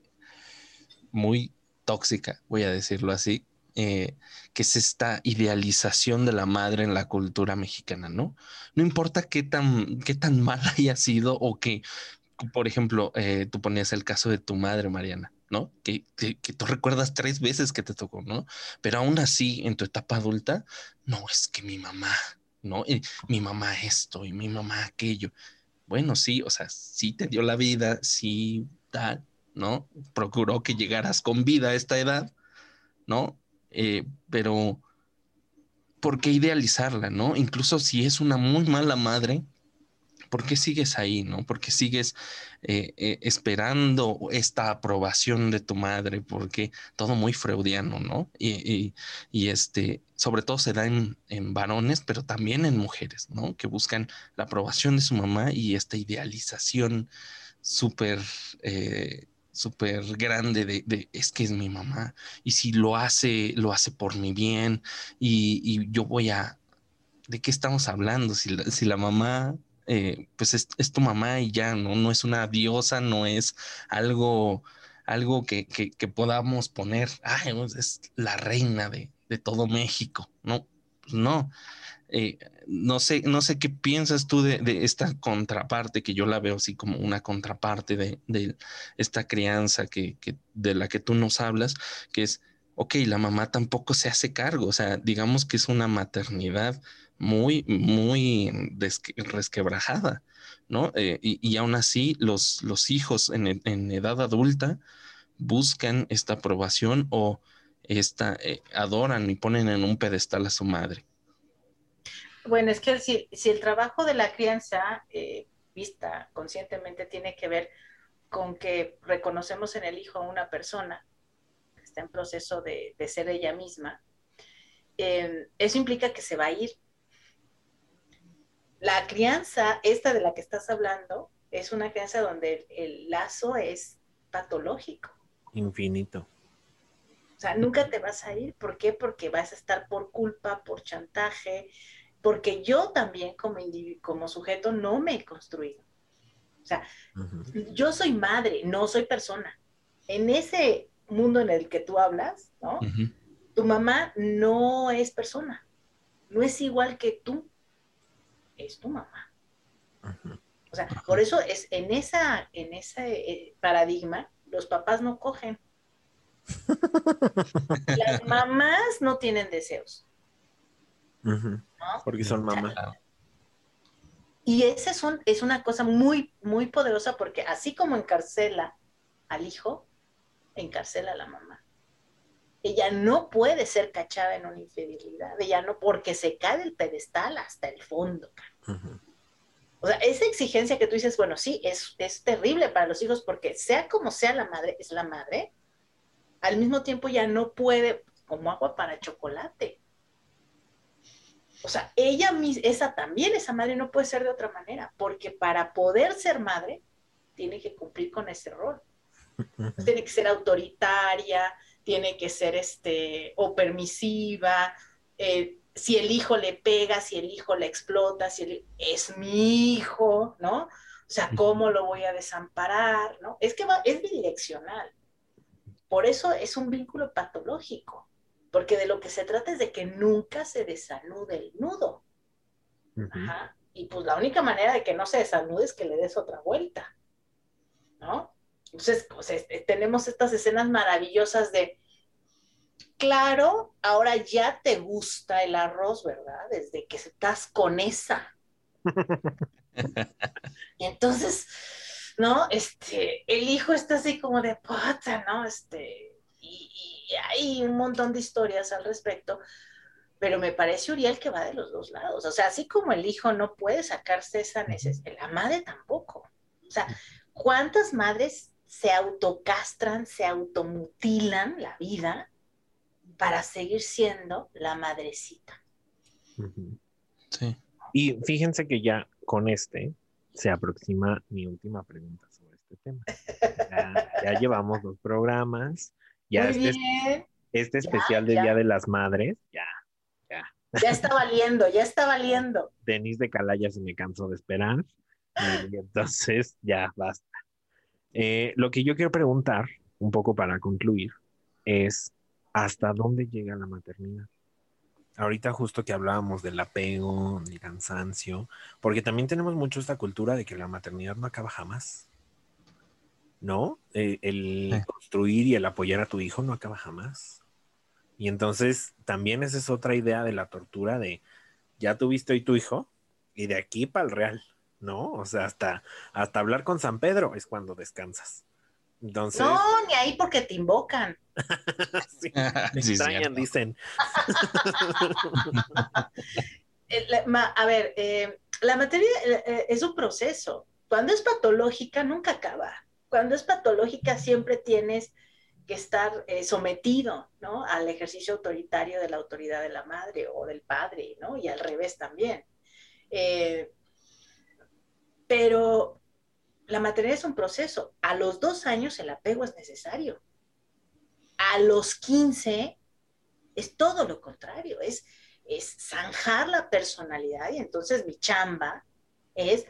muy tóxica, voy a decirlo así, eh, que es esta idealización de la madre en la cultura mexicana, ¿no? No importa qué tan, qué tan *laughs* mala haya sido o que, por ejemplo, eh, tú ponías el caso de tu madre, Mariana, ¿no? Que, que, tú recuerdas tres veces que te tocó, ¿no? Pero aún así, en tu etapa adulta, no, es que mi mamá, ¿no? Mi mamá esto y mi mamá aquello. Bueno, sí, o sea, sí te dio la vida, sí, tal, ¿no? Procuró que llegaras con vida a esta edad, ¿no? Eh, pero, ¿por qué idealizarla, no? Incluso si es una muy mala madre, ¿por qué sigues ahí, no? ¿Por qué sigues eh, eh, esperando esta aprobación de tu madre? Porque todo muy freudiano, ¿no? Y, este, sobre todo se da en, en varones, pero también en mujeres, ¿no? Que buscan la aprobación de su mamá y esta idealización súper, súper grande de, de, es que es mi mamá y si lo hace, lo hace por mi bien y, y yo voy a, ¿de qué estamos hablando? Si la, si la mamá, eh, pues es, es, tu mamá y ya, ¿no? No es una diosa, no es algo, algo que, que, podamos poner, ay, es la reina de, de todo México, ¿no? Pues no. Eh, no sé, no sé qué piensas tú de, esta contraparte, que yo la veo así como una contraparte de, esta crianza que, de la que tú nos hablas, que es, ok, la mamá tampoco se hace cargo, o sea, digamos que es una maternidad muy, muy resquebrajada, ¿no? Eh, y, y, aún así, los, los hijos en, en, edad adulta buscan esta aprobación o esta, eh, adoran y ponen en un pedestal a su madre. Bueno, es que si, si el trabajo de la crianza eh, vista conscientemente tiene que ver con que reconocemos en el hijo a una persona que está en proceso de, de ser ella misma, eh, eso implica que se va a ir. La crianza, esta de la que estás hablando, es una crianza donde el, el lazo es patológico. Infinito. O sea, nunca te vas a ir. ¿Por qué? Porque vas a estar por culpa, por chantaje, porque yo también como, como sujeto no me he construido. O sea, yo soy madre, no soy persona. En ese mundo en el que tú hablas, ¿no? Tu mamá no es persona, no es igual que tú, es tu mamá. O sea, por eso es en esa, en ese eh, paradigma, los papás no cogen. *laughs* Las mamás no tienen deseos, Porque son mamás. Claro. Y esa es, un- es una cosa muy, muy poderosa porque así como encarcela al hijo, encarcela a la mamá. Ella no puede ser cachada en una infidelidad, ella no, porque se cae del pedestal hasta el fondo. O sea, esa exigencia que tú dices, bueno, sí, es, es terrible para los hijos porque sea como sea la madre, es la madre, al mismo tiempo ya no puede, como agua para chocolate. O sea, ella misma, esa también, esa madre no puede ser de otra manera, porque para poder ser madre, tiene que cumplir con ese rol. Tiene que ser autoritaria, tiene que ser este, o permisiva, eh, si el hijo le pega, si el hijo le explota, si el- es mi hijo, ¿no? O sea, ¿cómo lo voy a desamparar? ¿no? Es que va- es bidireccional. Por eso es un vínculo patológico, porque de lo que se trata es de que nunca se desanude el nudo. Ajá. Y pues la única manera de que no se desanude es que le des otra vuelta, ¿no? Entonces, pues, este, tenemos estas escenas maravillosas de, claro, ahora ya te gusta el arroz, ¿verdad? Desde que estás con esa. y *laughs* entonces, ¿no? Este, el hijo está así como de puta, ¿no? Este, y, y hay un montón de historias al respecto pero me parece Uriel que va de los dos lados. O sea, así como el hijo no puede sacarse esa necesidad, la madre tampoco. O sea, ¿cuántas madres se autocastran, se automutilan la vida para seguir siendo la madrecita? Sí. Y fíjense que ya con este se aproxima mi última pregunta sobre este tema. Ya, ya llevamos dos programas, ya Muy este, bien, este especial del ya. Día de las Madres, ya. ya está valiendo, ya está valiendo. *laughs* Denis de Calaya se me cansó de esperar. Y entonces ya basta. Eh, lo que yo quiero preguntar, un poco para concluir, es ¿hasta dónde llega la maternidad? Ahorita justo que hablábamos del apego, del cansancio, porque también tenemos mucho esta cultura de que la maternidad no acaba jamás. ¿No? Eh, el Sí. Construir y el apoyar a tu hijo no acaba jamás. Y entonces también esa es otra idea de la tortura de ya tuviste hoy tu hijo y de aquí para el real, ¿no? O sea, hasta, hasta hablar con San Pedro es cuando descansas. Entonces, No, ni ahí porque te invocan. *laughs* *laughs* sí, me Sí, extrañan, cierto. dicen. *laughs* Eh, la- ma- A ver, eh, la materia eh, es un proceso. Cuando es patológica, nunca acaba. Cuando es patológica, siempre tienes que estar eh, sometido, ¿no? Al ejercicio autoritario de la autoridad de la madre o del padre, ¿no? Y al revés también. Eh, pero la maternidad es un proceso. A los dos años el apego es necesario. A los 15 es todo lo contrario, es, es zanjar la personalidad y entonces mi chamba es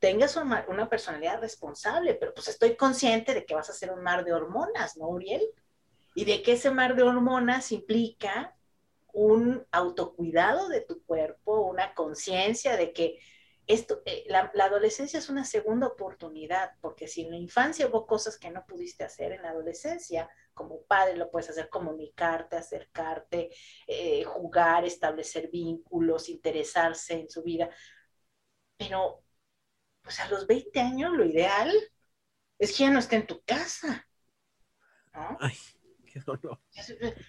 tengas una, una personalidad responsable, pero pues estoy consciente de que vas a ser un mar de hormonas, ¿no, Uriel? Y de que ese mar de hormonas implica un autocuidado de tu cuerpo, una conciencia de que esto, eh, la, adolescencia es una segunda oportunidad, porque si en la infancia hubo cosas que no pudiste hacer en la adolescencia, como padre lo puedes hacer, comunicarte, acercarte, eh, jugar, establecer vínculos, interesarse en su vida. Pero, pues a los 20 años lo ideal es que ya no esté en tu casa. ¿no? Ay, qué dolor.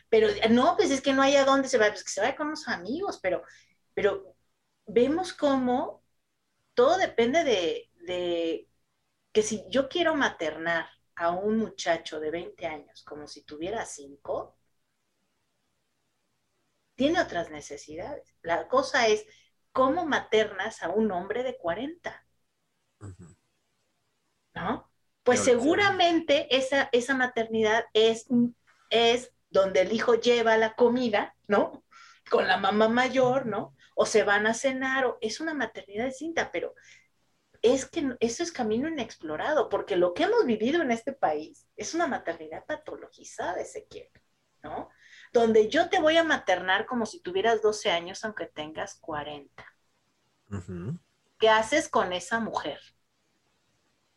Pero no, pues es que no hay a dónde se va, pues que se vaya con los amigos, pero, pero vemos cómo todo depende de, de que si yo quiero maternar a un muchacho de 20 años como si tuviera 5, tiene otras necesidades. La cosa es cómo maternas a un hombre de 40, Ujú. ¿No? Pues seguramente esa, esa maternidad es, es donde el hijo lleva la comida, ¿no? Con la mamá mayor, ¿no? O se van a cenar, o es una maternidad distinta, pero es que eso es camino inexplorado, porque lo que hemos vivido en este país es una maternidad patologizada, Ezequiel, ¿no? Donde yo te voy a maternar como si tuvieras 12 años, aunque tengas 40. Ujú. ¿Qué haces con esa mujer?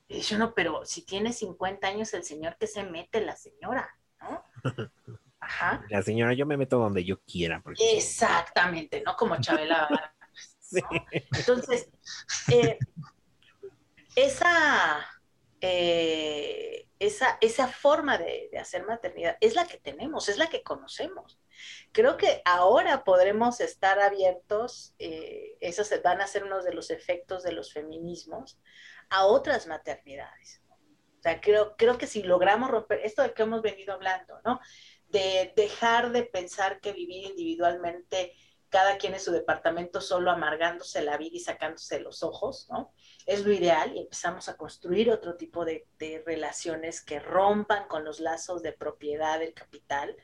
Y dice uno, pero si tiene 50 años el señor, ¿qué se mete la señora? ¿No? *laughs* Ajá. La señora, yo me meto donde yo quiera. Porque... Exactamente, ¿no? Como Chabela *laughs* Sí. ¿no? Entonces, eh, esa, eh, esa, esa forma de, de hacer maternidad es la que tenemos, es la que conocemos. Creo que ahora podremos estar abiertos, eh, esos van a ser unos de los efectos de los feminismos, a otras maternidades. O sea, creo, creo que si logramos romper esto de que hemos venido hablando, ¿no? De dejar de pensar que vivir individualmente cada quien en su departamento solo amargándose la vida y sacándose los ojos, ¿no? Es lo ideal y empezamos a construir otro tipo de, de relaciones que rompan con los lazos de propiedad del capital.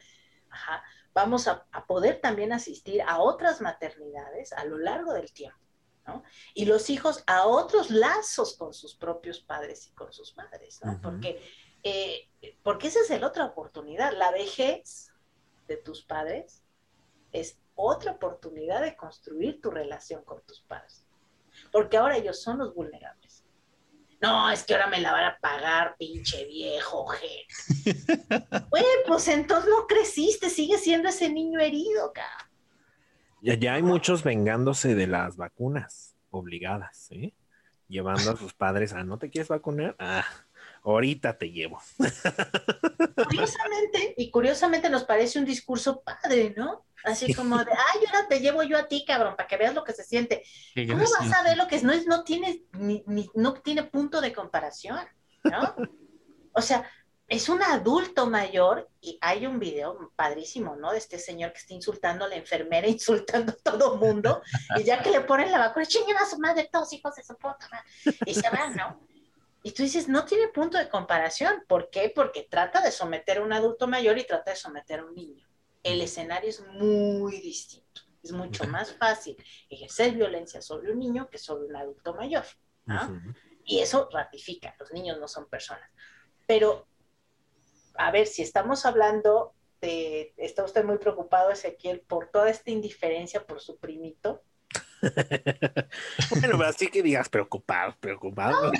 Ajá. Vamos a, a, poder también asistir a otras maternidades a lo largo del tiempo, ¿no? Y los hijos a otros lazos con sus propios padres y con sus madres, ¿no? Uh -huh. Porque, eh, porque esa es la otra oportunidad. La vejez de tus padres es otra oportunidad de construir tu relación con tus padres. Porque ahora ellos son los vulnerables. No, es que ahora me la van a pagar, pinche viejo. Bueno, *laughs* pues entonces no creciste, sigue siendo ese niño herido, cabrón. Ya, ya hay muchos vengándose de las vacunas obligadas, ¿eh? Llevando a sus padres a, ¿no te quieres vacunar? Ah, ahorita te llevo. *laughs* Curiosamente, y curiosamente nos parece un discurso padre, ¿no? Así como de, ay, ahora te llevo yo a ti, cabrón, para que veas lo que se siente. ¿Cómo vas a ver lo que es? No, es, no, tiene, ni, ni, no tiene punto de comparación, ¿no? *laughs* o sea, es un adulto mayor y hay un video padrísimo, ¿no? De este señor que está insultando a la enfermera, *laughs* insultando a todo mundo, y ya que le ponen la vacuna, chinguen a su madre, todos hijos de su puta madre, y se van, ¿no? Y tú dices, no tiene punto de comparación. ¿Por qué? Porque trata de someter a un adulto mayor y trata de someter a un niño. El escenario es muy distinto. Es mucho más fácil ejercer violencia sobre un niño que sobre un adulto mayor. ¿no? Uh -huh. Y eso ratifica, los niños no son personas. Pero, a ver, si estamos hablando de, está usted muy preocupado, Ezequiel, por toda esta indiferencia por su primito, bueno, así que digas preocupado, preocupado.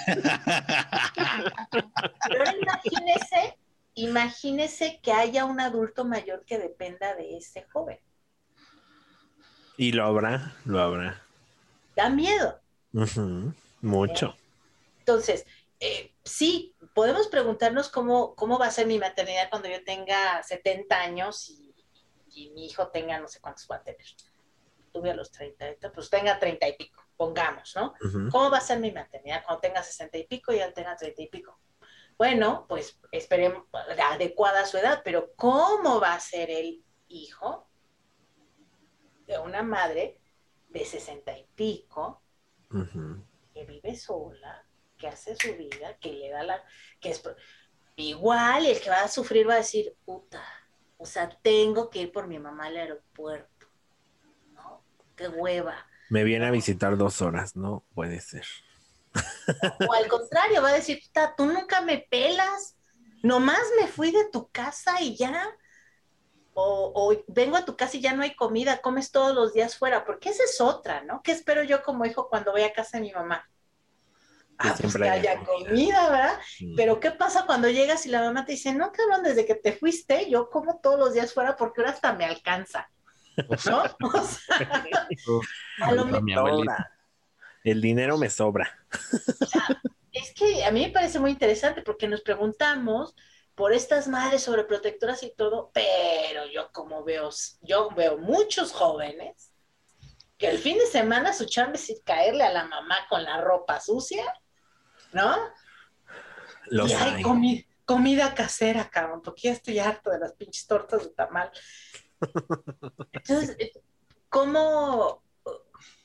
Pero imagínese, imagínese que haya un adulto mayor que dependa de ese joven. Y lo habrá, lo habrá. Da miedo. Uh -huh, mucho. ¿Eh? Entonces, eh, sí, podemos preguntarnos cómo, cómo va a ser mi maternidad cuando yo tenga 70 años y, y mi hijo tenga no sé cuántos va a tener tuve a los 30, pues tenga 30 y pico, pongamos, ¿no? Uh -huh. ¿Cómo va a ser mi maternidad cuando tenga 60 y pico y él tenga 30 y pico? Bueno, pues esperemos, adecuada a su edad, pero ¿cómo va a ser el hijo de una madre de 60 y pico uh -huh. que vive sola, que hace su vida, que le da la... que es igual el que va a sufrir va a decir, puta, o sea, tengo que ir por mi mamá al aeropuerto qué hueva. Me viene a visitar dos horas, no puede ser. O al contrario, va a decir, tú nunca me pelas, nomás me fui de tu casa y ya. O, o, vengo a tu casa y ya no hay comida, comes todos los días fuera, porque esa es otra, ¿no? ¿Qué espero yo como hijo cuando voy a casa de mi mamá? Que ah, pues que haya comida, comida ¿verdad? Sí. Pero ¿qué pasa cuando llegas y la mamá te dice, no, cabrón, desde que te fuiste, yo como todos los días fuera porque ahora hasta me alcanza? ¿No? *laughs* O *laughs* sea, a lo mejor el dinero me sobra. O sea, es que a mí me parece muy interesante porque nos preguntamos por estas madres sobreprotectoras y todo, pero yo como veo, yo veo muchos jóvenes que el fin de semana su chamba es caerle a la mamá con la ropa sucia, ¿no? Los y hay hay. comi- comida casera, cabrón, porque ya estoy harto de las pinches tortas de tamal. Entonces, eh, ¿cómo,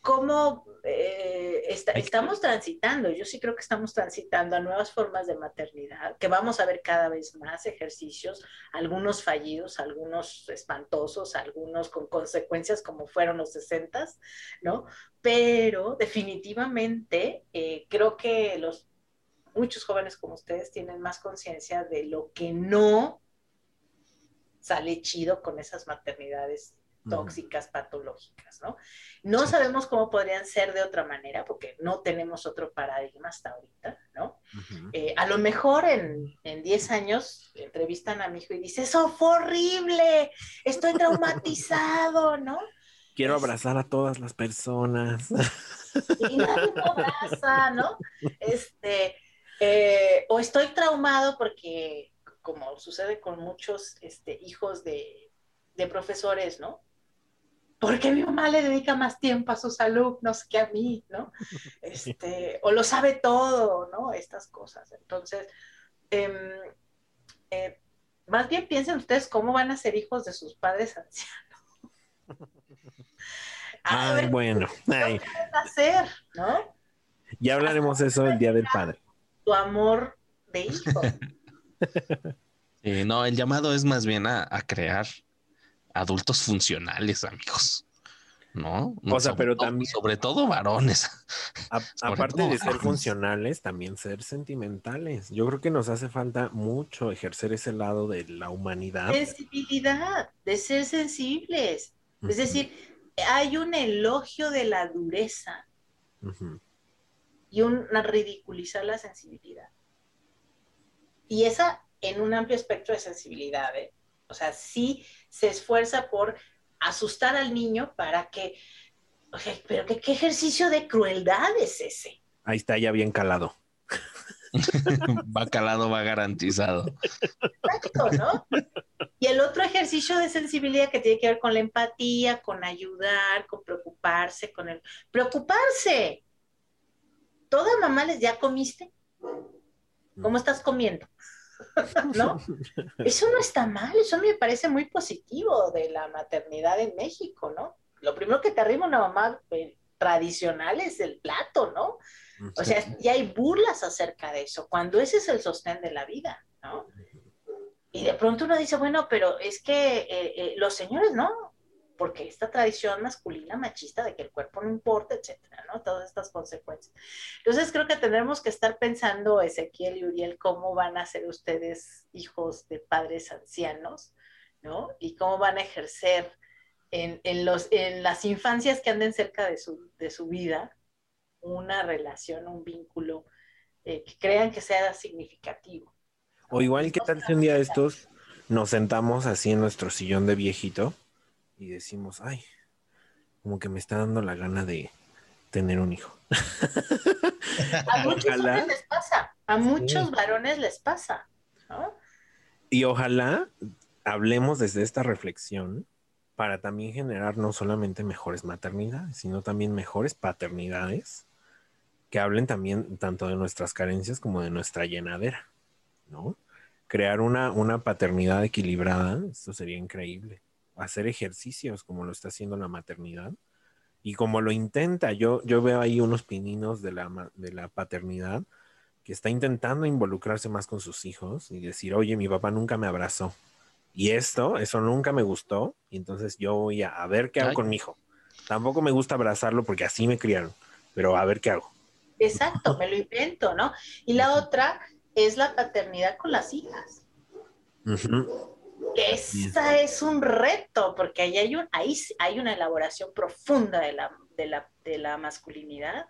cómo eh, está- estamos transitando? Yo sí creo que estamos transitando a nuevas formas de maternidad, que vamos a ver cada vez más ejercicios, algunos fallidos, algunos espantosos, algunos con consecuencias como fueron los 60, ¿no? Pero definitivamente eh, creo que los muchos jóvenes como ustedes tienen más conciencia de lo que no sale chido con esas maternidades tóxicas, patológicas, ¿no? No sabemos cómo podrían ser de otra manera, porque no tenemos otro paradigma hasta ahorita, ¿no? Eh, a lo mejor en, en 10 años entrevistan a mi hijo y dice, eso fue horrible, estoy traumatizado, ¿no? Quiero Es- abrazar a todas las personas. y nadie lo abraza, ¿no? Este, eh, o estoy traumado porque, como sucede con muchos este, hijos de, de profesores, ¿no? Porque mi mamá le dedica más tiempo a sus alumnos que a mí, ¿no? *laughs* Este, o lo sabe todo, ¿no? Estas cosas. Entonces, em, eh, más bien piensen ustedes cómo van a ser hijos de sus padres *laughs* ancianos. A Ay, ver, bueno. Ay, ¿qué van a hacer, ¿no? ya hablaremos de eso el día del padre. tu amor de hijo. *laughs* *laughs* Eh, no, el llamado es más bien a, a crear adultos funcionales, amigos. ¿No? O sea, Sobre pero todo- también- Sobre todo varones. A- *laughs* Sobre aparte todo de ser funcionales, también ser sentimentales. Yo creo que nos hace falta mucho ejercer ese lado de la humanidad. Sensibilidad, de ser sensibles. Es decir, hay un elogio de la dureza ujú. y una ridiculizar la sensibilidad. Y esa en un amplio espectro de sensibilidad. ¿eh? O sea, sí se esfuerza por asustar al niño para que, o sea, pero ¿qué, qué ejercicio de crueldad es ese? Ahí está ya bien calado. va calado, va garantizado. Exacto, ¿no? Y el otro ejercicio de sensibilidad que tiene que ver con la empatía, con ayudar, con preocuparse, con el... Preocuparse. Toda mamá les, ¿ya comiste? ¿Cómo estás comiendo? *laughs* ¿No? Eso no está mal, eso me parece muy positivo de la maternidad en México, ¿no? Lo primero que te arrima una mamá eh, tradicional es el plato, ¿no? O sea, ya hay burlas acerca de eso, cuando ese es el sostén de la vida, ¿no? Y de pronto uno dice, bueno, pero es que eh, eh, los señores no, porque esta tradición masculina machista de que el cuerpo no importa, etcétera, ¿no? Todas estas consecuencias. Entonces creo que tendremos que estar pensando, Ezequiel y Uriel, cómo van a ser ustedes hijos de padres ancianos, ¿no? Y cómo van a ejercer en, en los, en las infancias que anden cerca de su, de su vida una relación, un vínculo eh, que crean que sea significativo. O igual, ¿qué tal si un día de estos nos sentamos así en nuestro sillón de viejito y decimos, ay, como que me está dando la gana de tener un hijo? *laughs* A muchos hombres les pasa, a muchos varones les pasa, ¿no? Y ojalá hablemos desde esta reflexión para también generar no solamente mejores maternidades, sino también mejores paternidades que hablen también tanto de nuestras carencias como de nuestra llenadera, ¿no? Crear una, una paternidad equilibrada, esto sería increíble. Hacer ejercicios como lo está haciendo la maternidad y como lo intenta. Yo, yo veo ahí unos pininos de la, de la paternidad que está intentando involucrarse más con sus hijos y decir, oye, mi papá nunca me abrazó. Y esto, eso nunca me gustó. Y entonces yo voy a, a ver qué hago Ay. con mi hijo. Tampoco me gusta abrazarlo porque así me criaron, pero a ver qué hago. Exacto, me lo invento, ¿no? Y la otra es la paternidad con las hijas. Esa es un reto, porque ahí hay, un, ahí hay una elaboración profunda de la, de, la, de la masculinidad,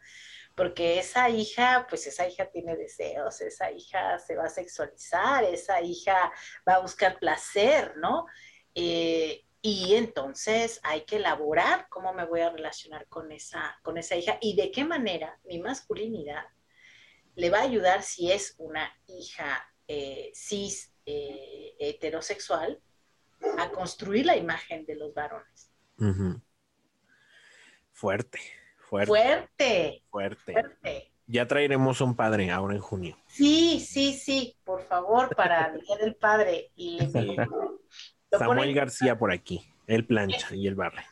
porque esa hija, pues esa hija tiene deseos, esa hija se va a sexualizar, esa hija va a buscar placer, ¿no? Eh, y entonces hay que elaborar cómo me voy a relacionar con esa, con esa hija y de qué manera mi masculinidad le va a ayudar si es una hija eh, cis eh, heterosexual a construir la imagen de los varones. Fuerte, fuerte, Fuerte, fuerte. fuerte. Ya traeremos un padre ahora en junio. Sí, sí, sí, por favor, para el Día del Padre. Y *laughs* Sí. Samuel ponen- García por aquí. Él plancha y él barre.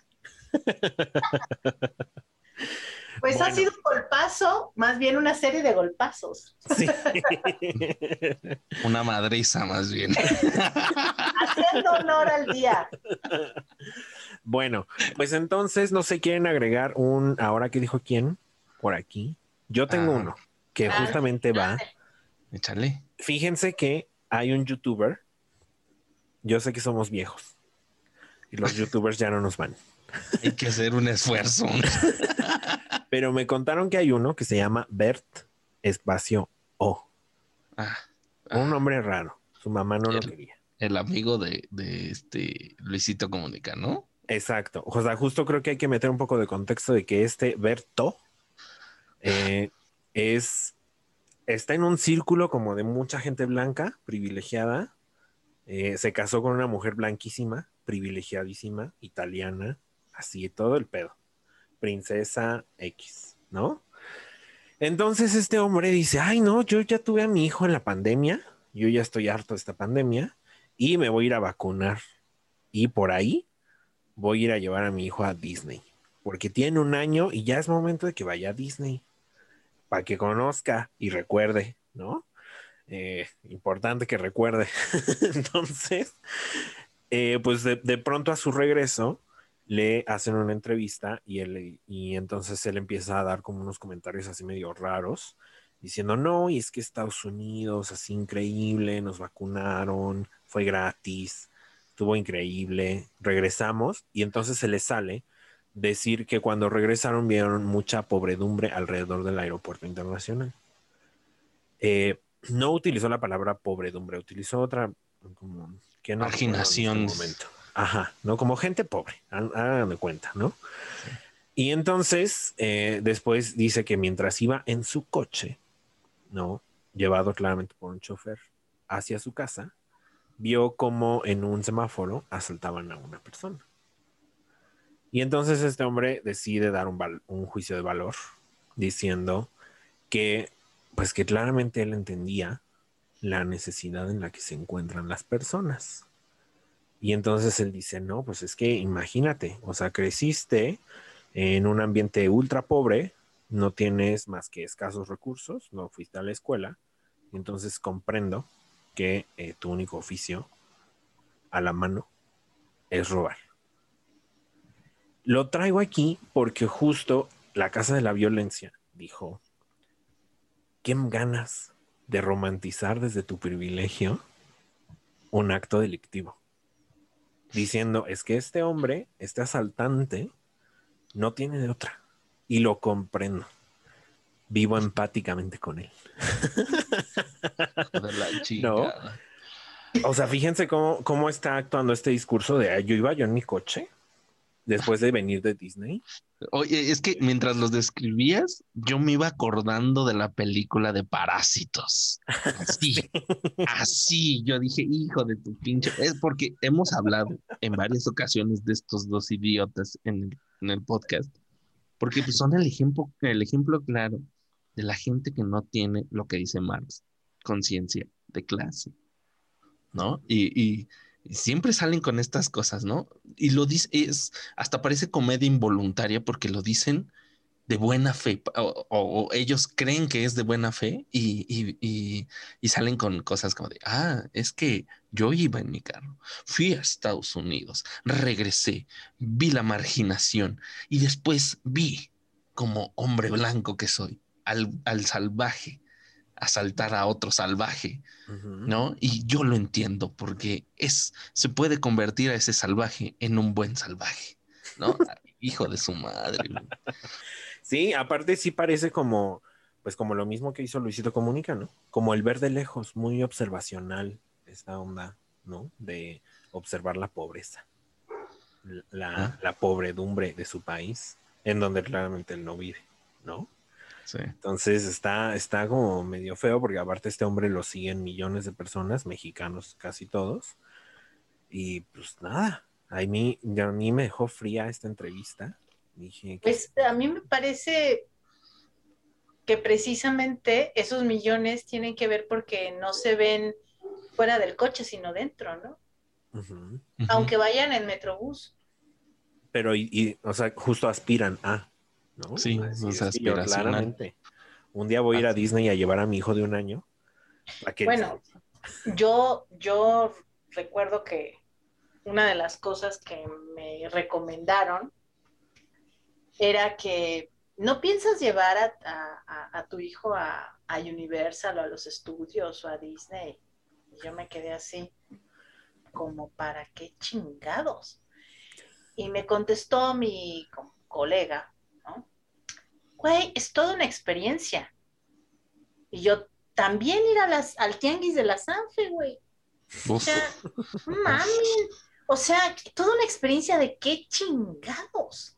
Pues ha sido un golpazo, más bien una serie de golpazos. Sí. *laughs* Una madriza más bien. Haciendo honor al día. bueno, pues entonces no se quieren agregar un. Ahora que dijo quién por aquí. Yo tengo Ah. uno que Ah, justamente va. Échale. Fíjense que hay un youtuber. Yo sé que somos viejos y los youtubers ya no nos van. Hay que hacer un esfuerzo. *laughs* Pero me contaron que hay uno que se llama Bert Espacio O. Ah, Un nombre raro. Su mamá no lo quería. el amigo de, de este Luisito Comunica, ¿no? Exacto. O sea, justo creo que hay que meter un poco de contexto de que este Berto eh, es está en un círculo como de mucha gente blanca, privilegiada. Eh, se casó con una mujer blanquísima, privilegiadísima, italiana, así todo el pedo. Princesa X, ¿no? Entonces este hombre dice, ay no, yo ya tuve a mi hijo en la pandemia, yo ya estoy harto de esta pandemia y me voy a ir a vacunar. Y por ahí voy a ir a llevar a mi hijo a Disney, porque tiene un año y ya es momento de que vaya a Disney, para que conozca y recuerde, ¿no? Eh, importante que recuerde. *laughs* Entonces, eh, pues de, de pronto a su regreso le hacen una entrevista y, él, y entonces él empieza a dar como unos comentarios así medio raros, diciendo, no, y es que Estados Unidos, así increíble, nos vacunaron, fue gratis, estuvo increíble, regresamos y entonces se le sale decir que cuando regresaron vieron mucha pobredumbre alrededor del aeropuerto internacional. Eh, no utilizó la palabra pobredumbre, utilizó otra como que no recuerdo en este Marginación. momento. Ajá, ¿no? Como gente pobre, há- hagan de cuenta, ¿no? Y entonces, eh, después dice que mientras iba en su coche, ¿no? Llevado claramente por un chofer hacia su casa, vio como en un semáforo asaltaban a una persona. Y entonces este hombre decide dar un juicio de valor diciendo que, pues que claramente él entendía la necesidad en la que se encuentran las personas. Y entonces él dice, no, pues es que imagínate, o sea, creciste en un ambiente ultra pobre, no tienes más que escasos recursos, no fuiste a la escuela, entonces comprendo que eh, tu único oficio a la mano es robar. Lo traigo aquí porque justo la Casa de la Violencia dijo, ¿qué ganas de romantizar desde tu privilegio un acto delictivo? Diciendo, es que este hombre, este asaltante, no tiene de otra. Y lo comprendo. Vivo empáticamente con él. *laughs* Chingada. O sea, fíjense cómo, cómo está actuando este discurso de "Ay, yo iba yo en mi coche después de venir de Disney. Oye, es que mientras los describías, yo me iba acordando de la película de Parásitos. Así, *laughs* así. Yo dije, hijo de tu pinche. Es porque hemos hablado en varias ocasiones de estos dos idiotas en el, en el podcast, porque pues, son el ejemplo, el ejemplo claro de la gente que no tiene lo que dice Marx, conciencia de clase, ¿no? Y siempre salen con estas cosas, ¿no? Y lo dice, es, hasta parece comedia involuntaria porque lo dicen de buena fe, o ellos creen que es de buena fe y, y- y- y salen con cosas como de, ah, es que yo iba en mi carro, fui a Estados Unidos, regresé, vi la marginación y después vi como hombre blanco que soy al, al salvaje asaltar a otro salvaje, ¿no? Y yo lo entiendo porque es, se puede convertir a ese salvaje en un buen salvaje, ¿no? *laughs* Hijo de su madre. Sí, aparte sí parece como, pues como lo mismo que hizo Luisito Comunica, ¿no? Como el ver de lejos, muy observacional, esta onda, ¿no? De observar la pobreza, la, Ah. la pobredumbre de su país, en donde claramente él no vive, ¿no? Sí. Entonces está, está como medio feo porque aparte este hombre lo siguen millones de personas, mexicanos casi todos. Y pues nada, a mí, a mí me dejó fría esta entrevista. Dije, que- Pues a mí me parece que precisamente esos millones tienen que ver porque no se ven fuera del coche, sino dentro, ¿no? Aunque vayan en Metrobús. Pero, y, y, o sea, justo aspiran a, ¿no? Sí, Así o sea, es que yo, aspiracional. claramente. Un día voy a ir a. Disney a llevar a mi hijo de un año. para que- Bueno, yo, yo recuerdo que una de las cosas que me recomendaron era que no piensas llevar a, a- tu hijo a, a Universal o a los estudios o a Disney. Y yo me quedé así, como para qué chingados. Y me contestó mi co- colega. Güey, es toda una experiencia. Y yo también ir a las, al tianguis de la Sanfe, güey. O sea, mami. O sea, toda una experiencia de qué chingados.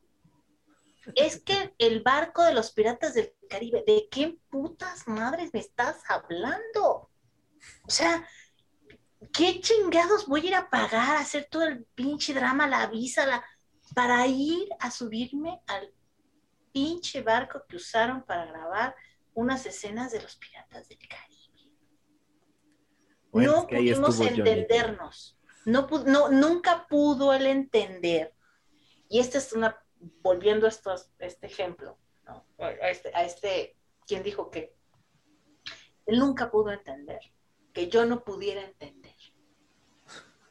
Es que el barco de los piratas del Caribe, ¿de qué putas madres me estás hablando? O sea, ¿qué chingados voy a ir a pagar, a hacer todo el pinche drama, la visa, la, para ir a subirme al pinche barco que usaron para grabar unas escenas de los piratas del Caribe? Bueno, no es que ahí pudimos entendernos. No, no, nunca pudo él entender. Y esta es una, volviendo a estos, este ejemplo, ¿no? a, este, a este, ¿quién dijo que? Él nunca pudo entender, que yo no pudiera entender.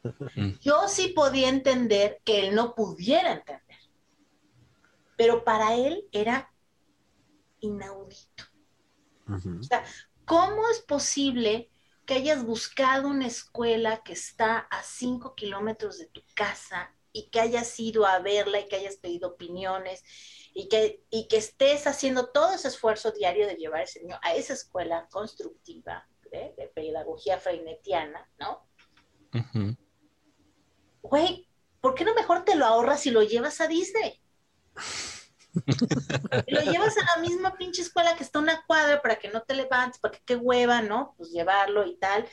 *laughs* Yo sí podía entender que él no pudiera entender. Pero para él era inaudito. Ujú. ¿Cómo es posible que hayas buscado una escuela que está a cinco kilómetros de tu casa y que hayas ido a verla y que hayas pedido opiniones y que, y que estés haciendo todo ese esfuerzo diario de llevar a ese niño a esa escuela constructiva ¿eh? de pedagogía freinetiana, ¿no? Güey, ¿por qué no mejor te lo ahorras y lo llevas a Disney? *laughs* Lo llevas a la misma pinche escuela que está una cuadra para que no te levantes, porque qué hueva, ¿no? Pues llevarlo y tal.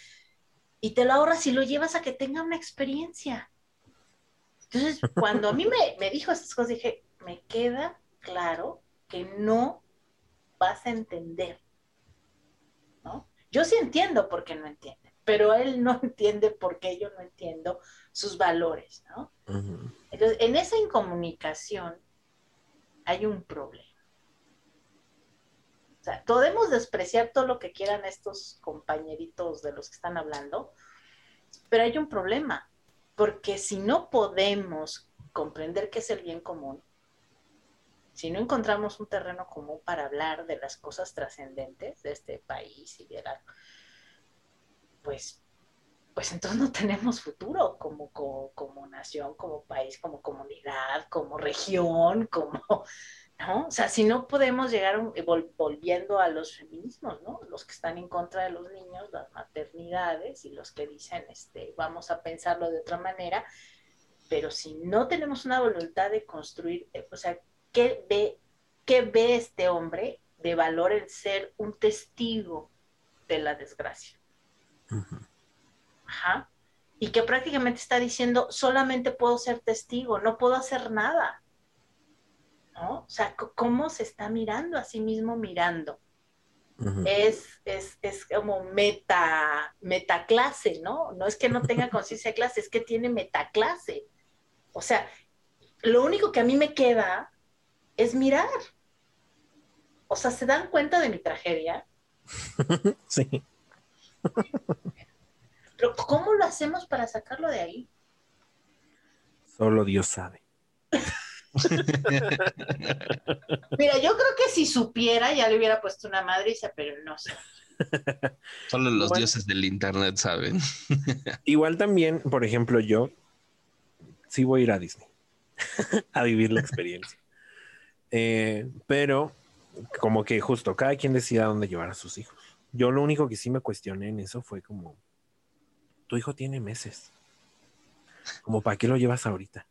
Y te lo ahorras y lo llevas a que tenga una experiencia. Entonces, cuando a mí me, me dijo estas cosas, dije, me queda claro que no vas a entender. ¿No? Yo sí entiendo por qué no entiende, pero él no *laughs* entiende por qué yo no entiendo sus valores, ¿no? Ujú. Entonces, en esa incomunicación hay un problema. O sea, podemos despreciar todo lo que quieran estos compañeritos de los que están hablando, pero hay un problema, porque si no podemos comprender qué es el bien común, si no encontramos un terreno común para hablar de las cosas trascendentes de este país y de la, pues, pues entonces no tenemos futuro como, como, como nación, como país, como comunidad, como región, *laughs* como, ¿no? O sea, si no podemos llegar, vol- volviendo a los feminismos, ¿no? Los que están en contra de los niños, las maternidades y los que dicen, este, vamos a pensarlo de otra manera, pero si no tenemos una voluntad de construir, eh, o sea, ¿qué ve, qué ve este hombre de valor el ser un testigo de la desgracia? Ujú. Ajá. Y que prácticamente está diciendo, solamente puedo ser testigo, no puedo hacer nada. ¿No? O sea, ¿cómo se está mirando a sí mismo mirando? Es, es, es como meta, metaclase, ¿no? No es que no tenga *laughs* conciencia de clase, es que tiene metaclase. O sea, lo único que a mí me queda es mirar. O sea, ¿se dan cuenta de mi tragedia? *laughs* Sí. *laughs* Pero ¿cómo lo hacemos para sacarlo de ahí? Solo Dios sabe. *laughs* Mira, yo creo que si supiera ya le hubiera puesto una madriza, pero no sé. *laughs* Solo los Bueno. dioses del internet saben. *laughs* Igual también, por ejemplo, yo sí voy a ir a Disney a vivir la experiencia. Eh, pero como que justo cada quien decida dónde llevar a sus hijos. Yo lo único que sí me cuestioné en eso fue como, tu hijo tiene meses. Como, ¿para qué lo llevas ahorita?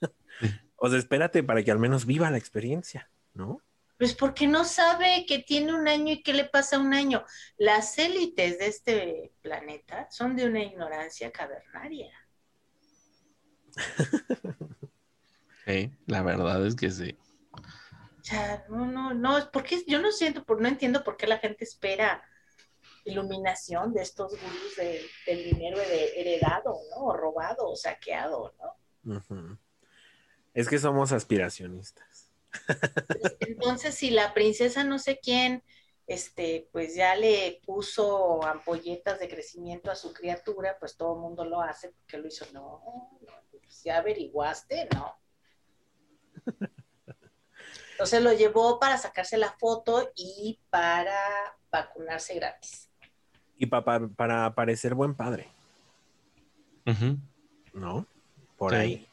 *laughs* o sea, espérate para que al menos viva la experiencia, ¿no? Pues porque no sabe que tiene un año y qué le pasa a un año. Las élites de este planeta son de una ignorancia cavernaria. *laughs* Sí, la verdad es que sí. O sea, no, no, no, es porque yo no siento, por, no entiendo por qué la gente espera iluminación de estos gurús de- del dinero de- heredado, ¿no? O robado o saqueado, ¿no? Es que somos aspiracionistas. *laughs* Entonces, si la princesa no sé quién, este, pues ya le puso ampolletas de crecimiento a su criatura, pues todo el mundo lo hace porque lo hizo. No, no, pues, ya averiguaste, no. *laughs* Entonces lo llevó para sacarse la foto y para vacunarse gratis. Y pa- pa- para parecer buen padre. ¿no? Por Sí. ahí.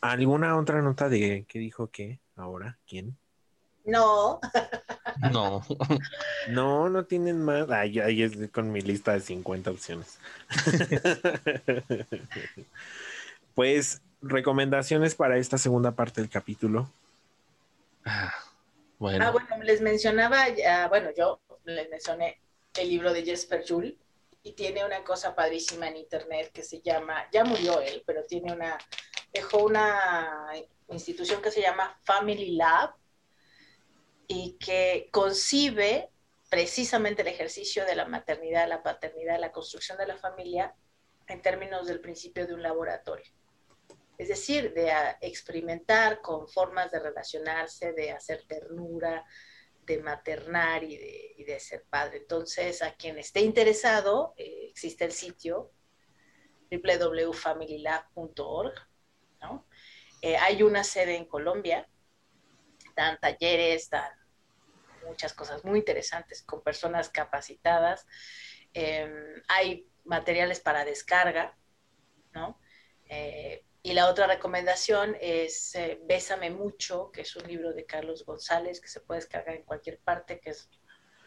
¿Alguna otra nota de qué dijo qué ahora? ¿Quién? No, No. *laughs* No, no tienen más. Ay, ahí es con mi lista de 50 opciones. *laughs* pues, recomendaciones para esta segunda parte del capítulo. Ah, bueno. Ah, bueno, les mencionaba, ya, bueno, yo les mencioné el libro de Jesper Juhl y tiene una cosa padrísima en internet que se llama, ya murió él, pero tiene una, dejó una institución que se llama Family Lab y que concibe precisamente el ejercicio de la maternidad, la paternidad, la construcción de la familia en términos del principio de un laboratorio. Es decir, de experimentar con formas de relacionarse, de hacer ternura, de maternar y de, de ser padre. Entonces, a quien esté interesado, eh, existe el sitio www.familylab.org. ¿no? Eh, hay una sede en Colombia, dan talleres, dan muchas cosas muy interesantes con personas capacitadas. Eh, hay materiales para descarga, ¿no? Eh, y la otra recomendación es eh, Bésame Mucho, que es un libro de Carlos González que se puede descargar en cualquier parte, que es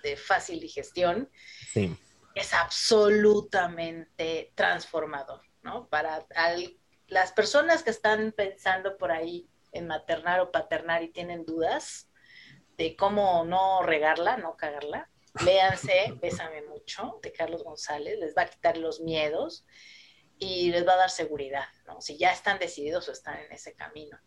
de fácil digestión. Sí. Es absolutamente transformador, ¿no? Para al- las personas que están pensando por ahí en maternar o paternar y tienen dudas de cómo no regarla, no cagarla, léanse *laughs* Bésame Mucho de Carlos González, les va a quitar los miedos y les va a dar seguridad, ¿no? Si ya están decididos o están en ese camino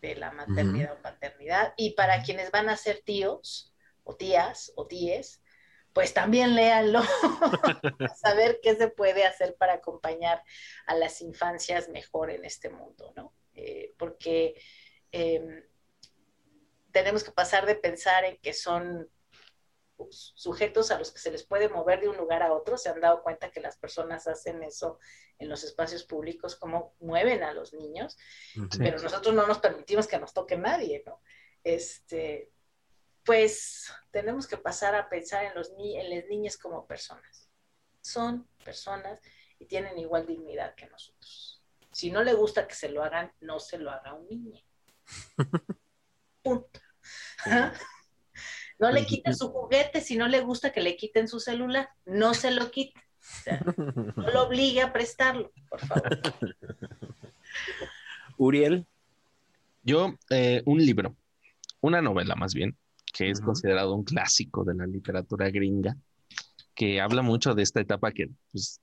de la maternidad o paternidad. Y para quienes van a ser tíos o tías o tíes, pues también léanlo, *laughs* a saber qué se puede hacer para acompañar a las infancias mejor en este mundo, ¿no? Eh, porque eh, tenemos que pasar de pensar en que son sujetos a los que se les puede mover de un lugar a otro. Se han dado cuenta que las personas hacen eso en los espacios públicos, cómo mueven a los niños, pero nosotros no nos permitimos que nos toque nadie, ¿no? Este, pues tenemos que pasar a pensar en, los ni en las niñas como personas. Son personas y tienen igual dignidad que nosotros. Si no le gusta que se lo hagan, no se lo haga a un niño. *laughs* Punto. *laughs* No le quiten su juguete si no le gusta que le quiten su celular. No se lo quite. O sea, no lo obligue a prestarlo, por favor. *laughs* Uriel, Yo, eh, un libro, una novela más bien, que es considerado un clásico de la literatura gringa, que habla mucho de esta etapa que pues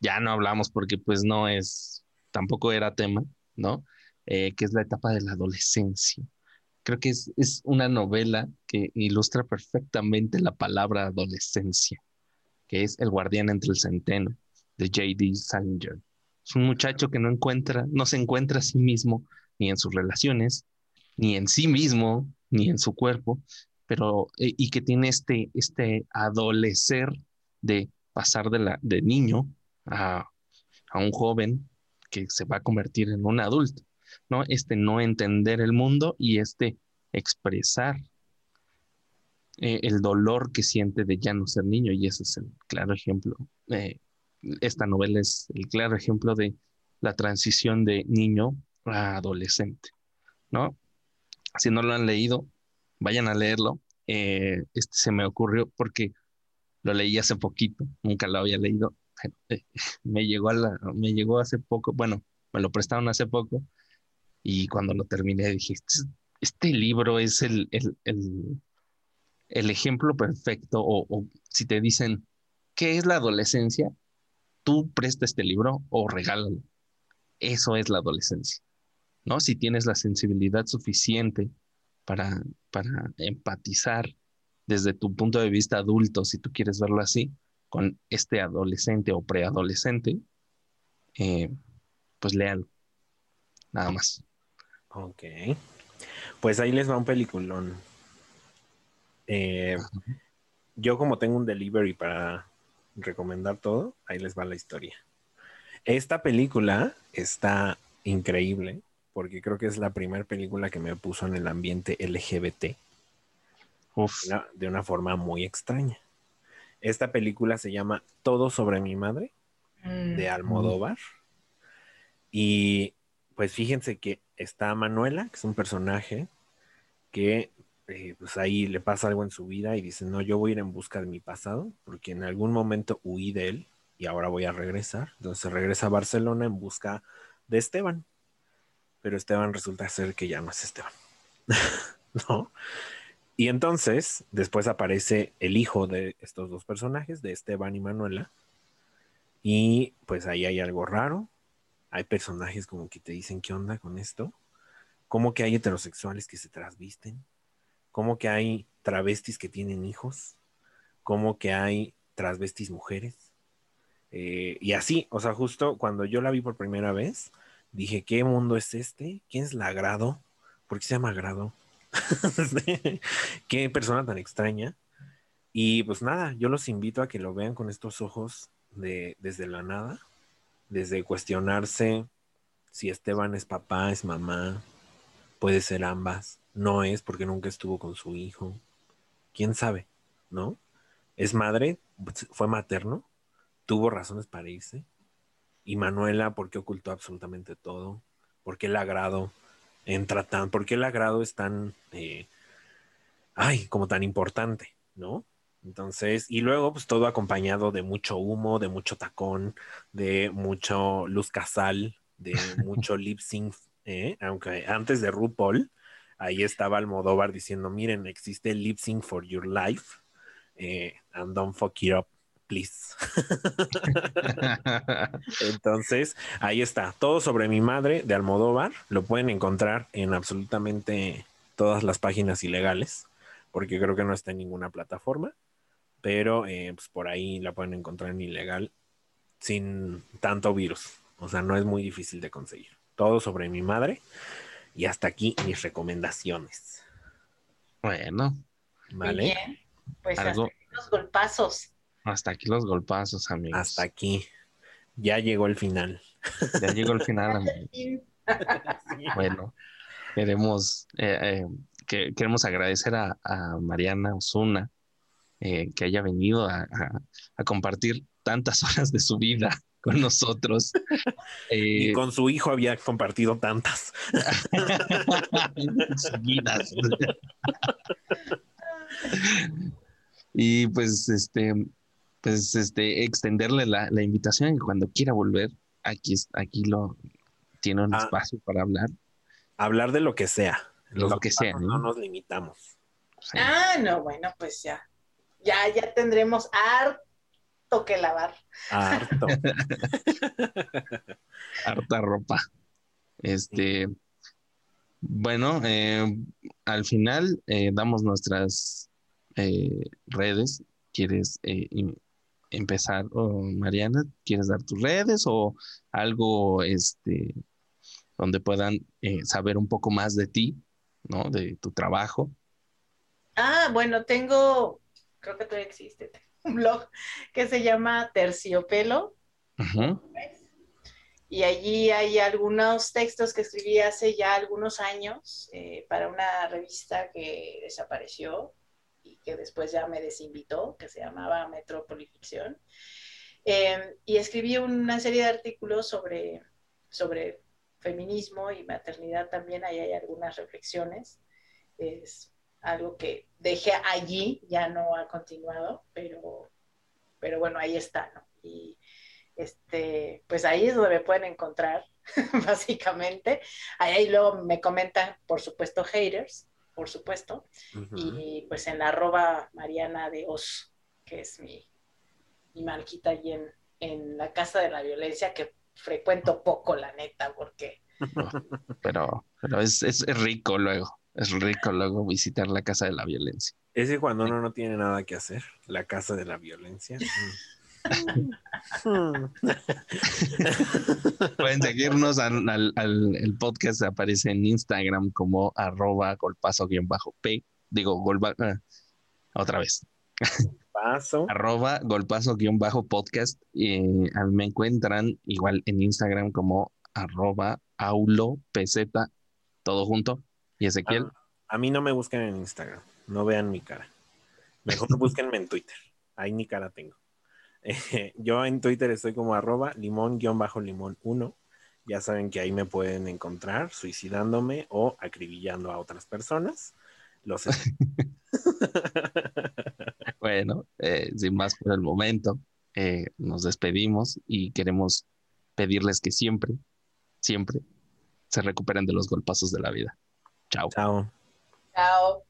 ya no hablamos porque pues no es, tampoco era tema, ¿no? Eh, que es la etapa de la adolescencia. Creo que es, una novela que ilustra perfectamente la palabra adolescencia, que es El guardián entre el centeno, de J.D. Salinger. Es un muchacho que no encuentra, no se encuentra a sí mismo ni en sus relaciones, ni en sí mismo, ni en su cuerpo, pero eh, y que tiene este, este adolecer de pasar de, la, de niño a, a un joven que se va a convertir en un adulto, ¿no? Este no entender el mundo y este expresar eh, el dolor que siente de ya no ser niño, y ese es el claro ejemplo. eh, esta novela es el claro ejemplo de la transición de niño a adolescente, ¿no? Si no lo han leído, vayan a leerlo. Eh, este se me ocurrió porque lo leí hace poquito, nunca lo había leído. *laughs* Me llegó a me llegó hace poco, bueno, me lo prestaron hace poco y cuando lo terminé dije, "Ch, este libro es el, el, el- ejemplo perfecto, o, o si te dicen, ¿qué es la adolescencia? Tú presta este libro o regálalo. Eso es la adolescencia, ¿no? Si tienes la sensibilidad suficiente para, para empatizar desde tu punto de vista adulto, si tú quieres verlo así, con este adolescente o preadolescente, eh, pues léalo. Nada más. Ok. Pues ahí les va un peliculón. Eh, yo como tengo un delivery para recomendar todo, ahí les va la historia. Esta película está increíble porque creo que es la primera película que me puso en el ambiente LGBT Uf, una- de una forma muy extraña. Esta película se llama Todo sobre mi madre Mm. de Almodóvar. Y pues fíjense que está Manuela, que es un personaje que eh, pues ahí le pasa algo en su vida y dice, no, yo voy a ir en busca de mi pasado, porque en algún momento huí de él y ahora voy a regresar. Entonces regresa a Barcelona en busca de Esteban. Pero Esteban resulta ser que ya no es Esteban. *laughs* ¿No? Y entonces, después aparece el hijo de estos dos personajes, de Esteban y Manuela, y pues ahí hay algo raro. Hay personajes como que te dicen qué onda con esto. Como que hay heterosexuales que se trasvisten. Como que hay travestis que tienen hijos. Como que hay transvestis mujeres. Eh, y así, o sea, justo cuando yo la vi por primera vez, dije, ¿qué mundo es este? ¿Quién es la Grado? ¿Por qué se llama Grado? *laughs* qué persona tan extraña. Y pues nada, yo los invito a que lo vean con estos ojos de desde la nada, desde cuestionarse si Esteban es papá, es mamá, puede ser ambas, no es porque nunca estuvo con su hijo, quién sabe, ¿no? Es madre, fue materno, tuvo razones para irse, y Manuela, ¿por qué ocultó absolutamente todo? ¿Por qué el agrado entra tan, por qué el agrado es tan, eh, ay, como tan importante, ¿no? Entonces, y luego, pues todo acompañado de mucho humo, de mucho tacón, de mucho luz casal, de mucho *laughs* lip sync, ¿eh? aunque antes de RuPaul, ahí estaba Almodóvar diciendo, miren, existe lip sync for your life, eh, and don't fuck it up, please. *laughs* *laughs* Entonces, ahí está, todo sobre mi madre de Almodóvar, lo pueden encontrar en absolutamente todas las páginas ilegales, porque creo que no está en ninguna plataforma pero eh, pues por ahí la pueden encontrar en ilegal sin tanto virus. O sea, no es muy difícil de conseguir. Todo sobre mi madre. Y hasta aquí mis recomendaciones. bueno, Muy ¿Vale? bien. Pues Algo- hasta aquí los golpazos. hasta aquí los golpazos, amigos. Hasta aquí. Ya llegó el final. Ya llegó el final, *laughs* amigos. Bueno, queremos, eh, eh, que, queremos agradecer a, a Mariana Osuna eh, que haya venido a, a- a compartir tantas *laughs* horas de su vida con nosotros. Y Eh, con su hijo había compartido tantas. *laughs* seguidas. y pues este, pues este, extenderle la, la invitación que cuando quiera volver, aquí, aquí lo tiene un Ah. espacio para hablar. Hablar de lo que sea. Los Lo que sea, ¿no? No nos limitamos. Sí. Ah, no, bueno, pues ya. Ya, ya tendremos harto que lavar. Harto. *laughs* harta ropa. Este, bueno, eh, al final eh, damos nuestras eh, redes. ¿Quieres empezar, Mariana? ¿Quieres dar tus redes o algo este, donde puedan eh, saber un poco más de ti, ¿no? De tu trabajo. Ah, bueno, tengo, creo que todavía existe, *laughs* un blog que se llama Terciopelo. Y allí hay algunos textos que escribí hace ya algunos años eh, para una revista que desapareció y que después ya me desinvitó, que se llamaba Metrópoli Ficción. Eh, y escribí una serie de artículos sobre, sobre feminismo y maternidad también. Ahí hay algunas reflexiones. Es algo que dejé allí, ya no ha continuado, pero, pero bueno, ahí está, ¿no? Y este, pues ahí es donde me pueden encontrar. *laughs* básicamente. Ahí, ahí luego me comentan, por supuesto, haters, por supuesto. Y pues en la arroba Mariana de Os, que es mi, mi marquita ahí en, en la Casa de la Violencia, que frecuento poco, la neta, porque *laughs* Pero, pero es, es rico luego. Es rico luego visitar la casa de la violencia. Es que cuando uno no tiene nada que hacer, la casa de la violencia. *laughs* Pueden seguirnos al, al- al- el podcast aparece en Instagram como arroba golpazo-p. Digo, golpa, ah, otra vez. Paso. *laughs* Arroba golpazo-podcast. Y a mí me encuentran igual en Instagram como arroba aulopz, todo junto. Y Ezequiel, A, a mí no me busquen en Instagram, no vean mi cara. Mejor *laughs* búsquenme en Twitter, ahí mi cara tengo. Eh, yo en Twitter estoy como arroba limón-limón 1. Ya saben que ahí me pueden encontrar suicidándome o acribillando a otras personas. Los *laughs* *laughs* bueno, eh, sin más por el momento, eh, nos despedimos y queremos pedirles que siempre, siempre se recuperen de los golpazos de la vida. Chao. Chao. chao.